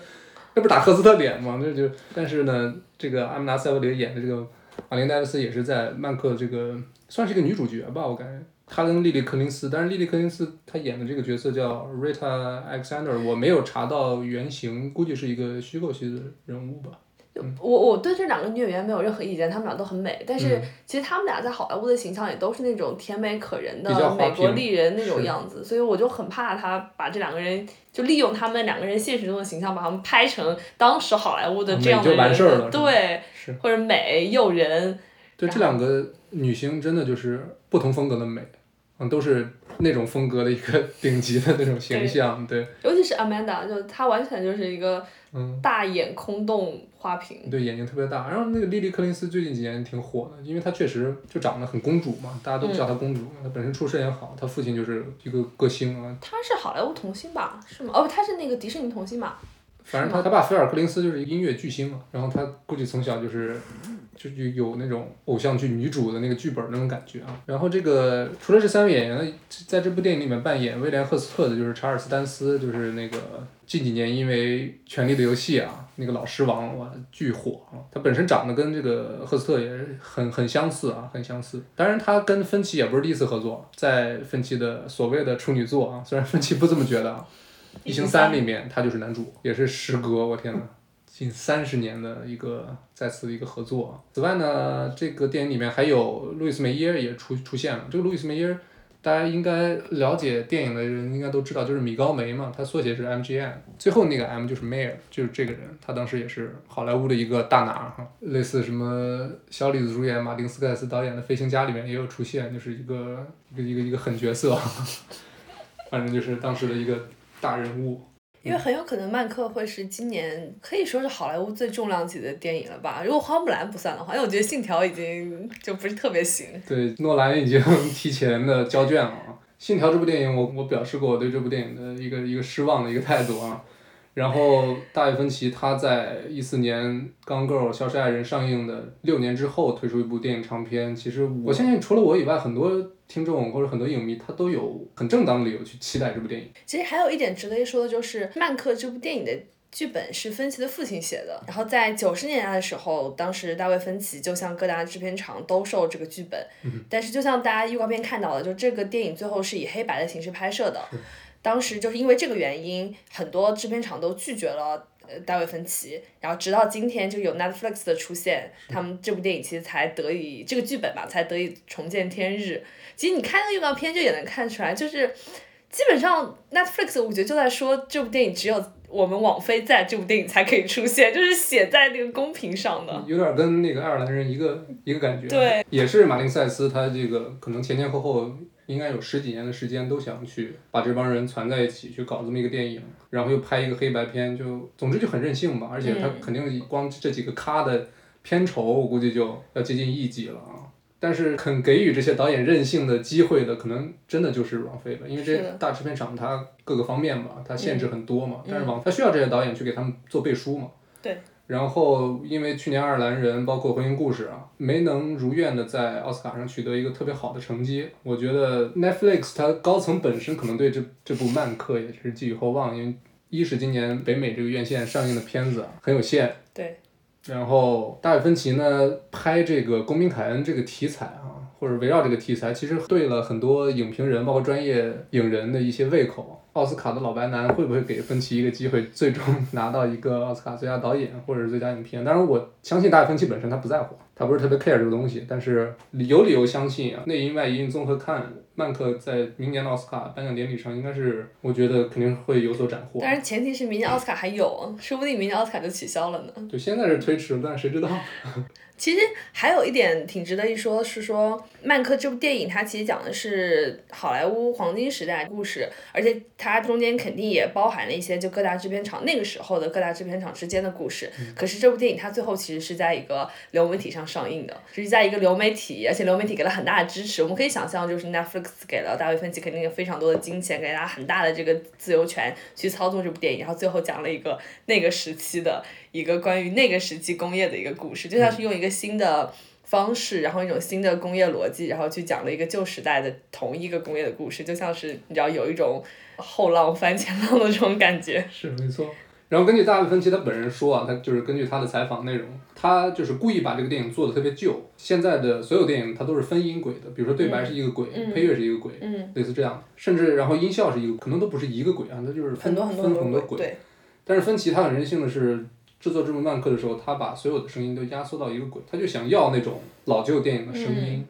那不打赫斯特脸吗？那就但是呢，这个阿曼达塞弗里演的这个马琳戴维斯也是在曼克这个算是一个女主角吧，我感觉她跟莉莉柯林斯，但是莉莉柯林斯她演的这个角色叫 Rita Alexander，我没有查到原型，估计是一个虚构系的人物吧。我我对这两个女演员没有任何意见，她们俩都很美。但是其实她们俩在好莱坞的形象也都是那种甜美可人的美国丽人那种样子，所以我就很怕她把这两个人就利用他们两个人现实中的形象，把他们拍成当时好莱坞的这样的人，对，或者美诱人。对这两个女星真的就是不同风格的美，嗯，都是那种风格的一个顶级的那种形象，对。尤其是 Amanda，就她完全就是一个大眼空洞。花瓶对眼睛特别大，然后那个莉莉柯林斯最近几年挺火的，因为她确实就长得很公主嘛，大家都叫她公主。她本身出身也好，她父亲就是一个歌星啊。她是好莱坞童星吧？是吗？哦不，她是那个迪士尼童星吧？反正他他爸菲尔·柯林斯就是一个音乐巨星嘛，然后他估计从小就是就就有那种偶像剧女主的那个剧本那种感觉啊。然后这个除了这三位演员，在这部电影里面扮演威廉·赫斯特的就是查尔斯·丹斯，就是那个近几年因为《权力的游戏》啊那个老狮王哇巨火啊。他本身长得跟这个赫斯特也很很相似啊，很相似。当然他跟芬奇也不是第一次合作，在芬奇的所谓的处女作啊，虽然芬奇不这么觉得啊。异形三》里面他就是男主，也是时隔我天呐，近三十年的一个再次的一个合作。此外呢，这个电影里面还有路易斯梅耶尔也出出现了。这个路易斯梅耶尔。大家应该了解电影的人应该都知道，就是米高梅嘛，他缩写是 MGM，最后那个 M 就是 Mayer，就是这个人，他当时也是好莱坞的一个大拿哈，类似什么小李子主演、马丁斯盖斯导演的《飞行家》里面也有出现，就是一个一个一个一个狠角色，反正就是当时的一个大人物。因为很有可能曼克会是今年可以说是好莱坞最重量级的电影了吧？如果花木兰不算的话，因为我觉得信条已经就不是特别行。对，诺兰已经 提前的交卷了。信条这部电影，我我表示过我对这部电影的一个一个失望的一个态度啊。然后大卫芬奇他在一四年《钢 girl 消失爱人》上映的六年之后推出一部电影长片，其实我相信除了我以外，很多听众或者很多影迷他都有很正当的理由去期待这部电影。其实还有一点值得一说的就是，曼克这部电影的剧本是芬奇的父亲写的。然后在九十年代的时候，当时大卫芬奇就向各大制片厂兜售这个剧本，但是就像大家预告片看到的，就这个电影最后是以黑白的形式拍摄的。当时就是因为这个原因，很多制片厂都拒绝了呃大卫芬奇，然后直到今天就有 Netflix 的出现，他们这部电影其实才得以这个剧本吧，才得以重见天日。其实你看那个预告片就也能看出来，就是基本上 Netflix 我觉得就在说这部电影只有我们网飞在这部电影才可以出现，就是写在那个公屏上的。有点跟那个爱尔兰人一个一个感觉。对。也是马丁塞斯他这个可能前前后后。应该有十几年的时间都想去把这帮人攒在一起去搞这么一个电影，然后又拍一个黑白片，就总之就很任性吧。而且他肯定光这几个咖的片酬，我估计就要接近亿级了啊。但是肯给予这些导演任性的机会的，可能真的就是王菲了，因为这大制片厂它各个方面吧，它限制很多嘛。但是王，他需要这些导演去给他们做背书嘛。对。然后，因为去年爱尔兰人包括婚姻故事啊，没能如愿的在奥斯卡上取得一个特别好的成绩。我觉得 Netflix 它高层本身可能对这这部《漫客》也是寄予厚望，因为一是今年北美这个院线上映的片子很有限，对。然后大卫芬奇呢拍这个《公民凯恩》这个题材啊，或者围绕这个题材，其实对了很多影评人包括专业影人的一些胃口。奥斯卡的老白男会不会给芬奇一个机会，最终拿到一个 奥斯卡最佳导演或者是最佳影片？当然，我相信大卫芬奇本身他不在乎，他不是特别 care 这个东西。但是有理由相信啊，内因外因综合看，曼克在明年的奥斯卡颁奖典礼上应该是，我觉得肯定会有所斩获。但是前提是明年奥斯卡还有，说不定明年奥斯卡就取消了呢。对现在是推迟，但谁知道？其实还有一点挺值得一说，是说曼克这部电影，它其实讲的是好莱坞黄金时代故事，而且它中间肯定也包含了一些就各大制片厂那个时候的各大制片厂之间的故事。可是这部电影它最后其实是在一个流媒体上上映的，是在一个流媒体，而且流媒体给了很大的支持。我们可以想象，就是 Netflix 给了大卫芬奇肯定有非常多的金钱，给他很大的这个自由权去操纵这部电影，然后最后讲了一个那个时期的。一个关于那个时期工业的一个故事，就像是用一个新的方式，然后一种新的工业逻辑，然后去讲了一个旧时代的同一个工业的故事，就像是你知道有一种后浪翻前浪的这种感觉。是没错。然后根据大卫芬奇他本人说啊，他就是根据他的采访内容，他就是故意把这个电影做的特别旧。现在的所有电影它都是分音轨的，比如说对白是一个轨，配乐是一个轨，类似这样。甚至然后音效是一个，可能都不是一个轨啊，它就是分分很多轨。但是芬奇他很任性的是。制作这部曼克的时候，他把所有的声音都压缩到一个轨，他就想要那种老旧电影的声音。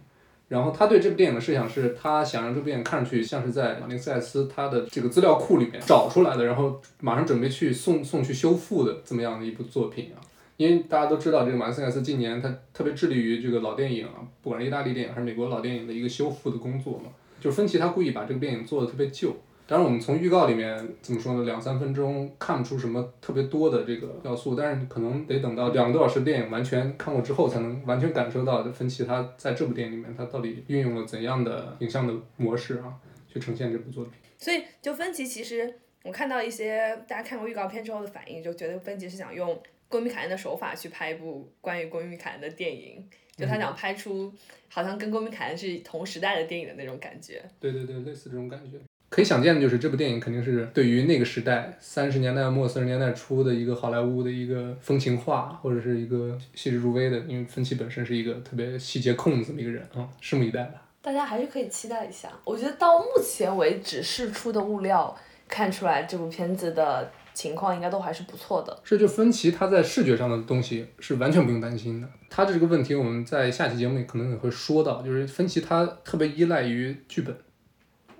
然后他对这部电影的设想是，他想让这部电影看上去像是在马丁斯斯他的这个资料库里面找出来的，然后马上准备去送送去修复的这么样的一部作品啊。因为大家都知道，这个马丁斯斯近年他特别致力于这个老电影啊，不管是意大利电影还是美国老电影的一个修复的工作嘛。就是芬奇他故意把这个电影做的特别旧。当然，我们从预告里面怎么说呢？两三分钟看不出什么特别多的这个要素，但是可能得等到两个多小时电影完全看过之后，才能完全感受到芬奇他在这部电影里面他到底运用了怎样的影像的模式啊，去呈现这部作品。所以，就芬奇其实我看到一些大家看过预告片之后的反应，就觉得芬奇是想用公米凯恩的手法去拍一部关于公米凯恩的电影，就他想拍出好像跟公民凯恩是同时代的电影的那种感觉。对对对，类似这种感觉。可以想见的就是这部电影肯定是对于那个时代三十年代末四十年代初的一个好莱坞的一个风情画，或者是一个细致入微的，因为芬奇本身是一个特别细节控的这么一个人啊，拭目以待吧。大家还是可以期待一下。我觉得到目前为止试出的物料看出来这部片子的情况应该都还是不错的。是，就芬奇他在视觉上的东西是完全不用担心的。他的这个问题我们在下期节目里可能也会说到，就是芬奇他特别依赖于剧本。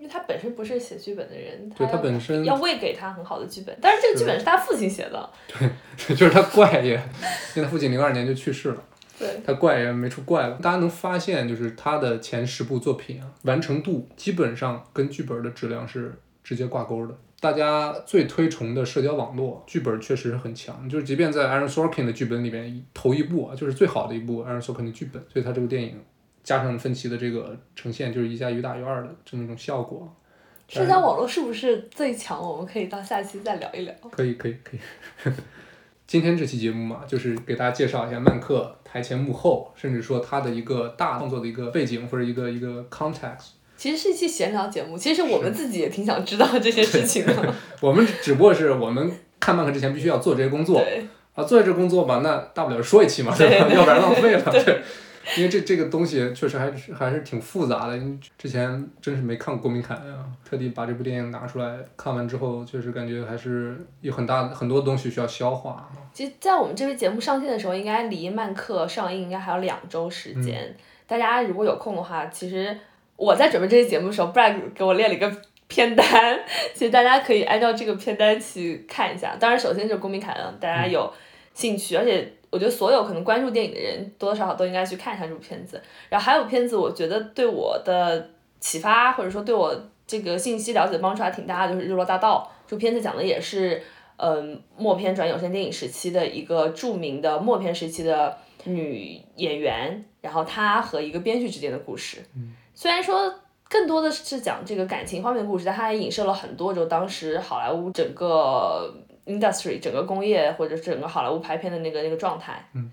他本身不是写剧本的人，对他本身要喂给他很好的剧本，但是这个剧本是他父亲写的。对，就是他怪也，因为他父亲零二年就去世了。对，他怪也没处怪了。大家能发现，就是他的前十部作品啊，完成度基本上跟剧本的质量是直接挂钩的。大家最推崇的社交网络剧本确实是很强，就是即便在 Aaron Sorkin 的剧本里面，头一部啊，就是最好的一部 Aaron Sorkin 的剧本，所以他这个电影。加上分歧的这个呈现，就是一加一大于二的这么一种效果。社交网络是不是最强？我们可以到下期再聊一聊。可以可以可以。今天这期节目嘛，就是给大家介绍一下曼克台前幕后，甚至说他的一个大动作的一个背景或者一个一个 context。其实是一期闲聊节目，其实我们自己也挺想知道这些事情的。我们只不过是我们看曼克之前必须要做这些工作。啊，做这工作吧，那大不了说一期嘛，对吧？要不然浪费了。对。因为这这个东西确实还是还是挺复杂的，之前真是没看过《公民凯恩》啊，特地把这部电影拿出来看完之后，确实感觉还是有很大很多东西需要消化。其实，在我们这期节目上线的时候，应该离《漫客》上映应该还有两周时间。大家如果有空的话，其实我在准备这期节目的时候，Brad 给我列了一个片单，其实大家可以按照这个片单去看一下。当然，首先就是《公民凯恩》，大家有兴趣，而且。我觉得所有可能关注电影的人多多少少都应该去看一下这部片子。然后还有片子，我觉得对我的启发或者说对我这个信息了解帮助还挺大的，就是《日落大道》这部片子讲的也是，嗯，默片转有线电影时期的一个著名的默片时期的女演员，然后她和一个编剧之间的故事。虽然说更多的是讲这个感情方面的故事，但它也影射了很多，就当时好莱坞整个。Industry 整个工业或者整个好莱坞拍片的那个那个状态，嗯，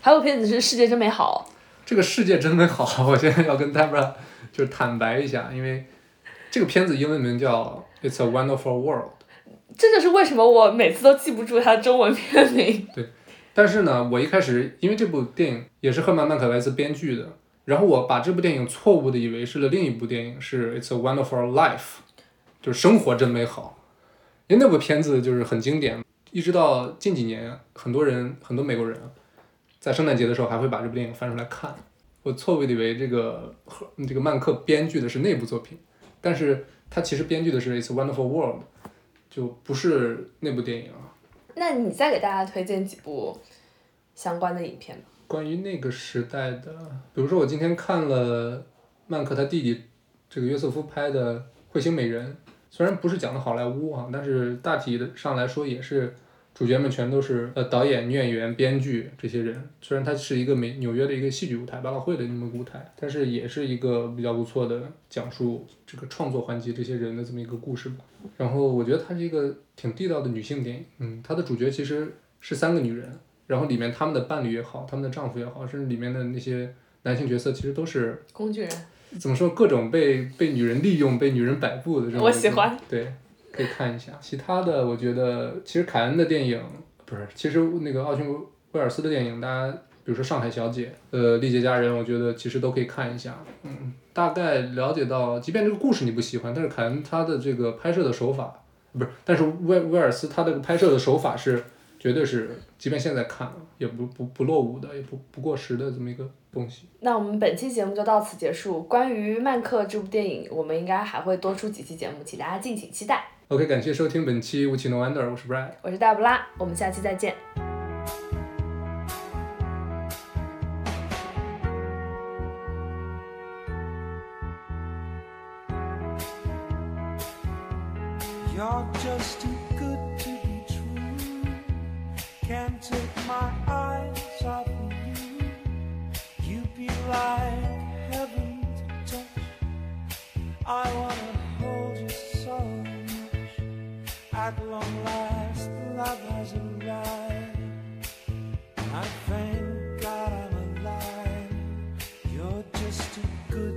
还有片子是《世界真美好》。这个世界真美好，我现在要跟 Debra 就是坦白一下，因为这个片子英文名叫《It's a Wonderful World》。这就是为什么我每次都记不住它的中文片名。对，但是呢，我一开始因为这部电影也是赫曼曼可莱斯编剧的，然后我把这部电影错误的以为是了另一部电影，是《It's a Wonderful Life》，就是生活真美好。因为那部片子就是很经典，一直到近几年，很多人很多美国人，在圣诞节的时候还会把这部电影翻出来看。我错误以为这个这个曼克编剧的是那部作品，但是他其实编剧的是《It's Wonderful World》，就不是那部电影啊。那你再给大家推荐几部相关的影片吧。关于那个时代的，比如说我今天看了曼克他弟弟这个约瑟夫拍的《彗星美人》。虽然不是讲的好莱坞啊，但是大体的上来说也是主角们全都是呃导演、女演员、编剧这些人。虽然它是一个美纽约的一个戏剧舞台，百老汇的那么个舞台，但是也是一个比较不错的讲述这个创作环节这些人的这么一个故事吧。然后我觉得它是一个挺地道的女性电影。嗯，它的主角其实是三个女人，然后里面他们的伴侣也好，他们的丈夫也好，甚至里面的那些男性角色其实都是工具人。怎么说？各种被被女人利用、被女人摆布的这种。我喜欢。对，可以看一下。其他的，我觉得其实凯恩的电影不是，其实那个奥逊威尔斯的电影，大家比如说《上海小姐》、呃《丽姐佳人》，我觉得其实都可以看一下。嗯，大概了解到，即便这个故事你不喜欢，但是凯恩他的这个拍摄的手法，不是，但是威威尔斯他的拍摄的手法是。绝对是，即便现在看，也不不不落伍的，也不不过时的这么一个东西。那我们本期节目就到此结束。关于《曼克》这部电影，我们应该还会多出几期节目，请大家敬请期待。OK，感谢收听本期《无奇 No Wonder》，我是 Brad，我是大布拉，我们下期再见。just too good.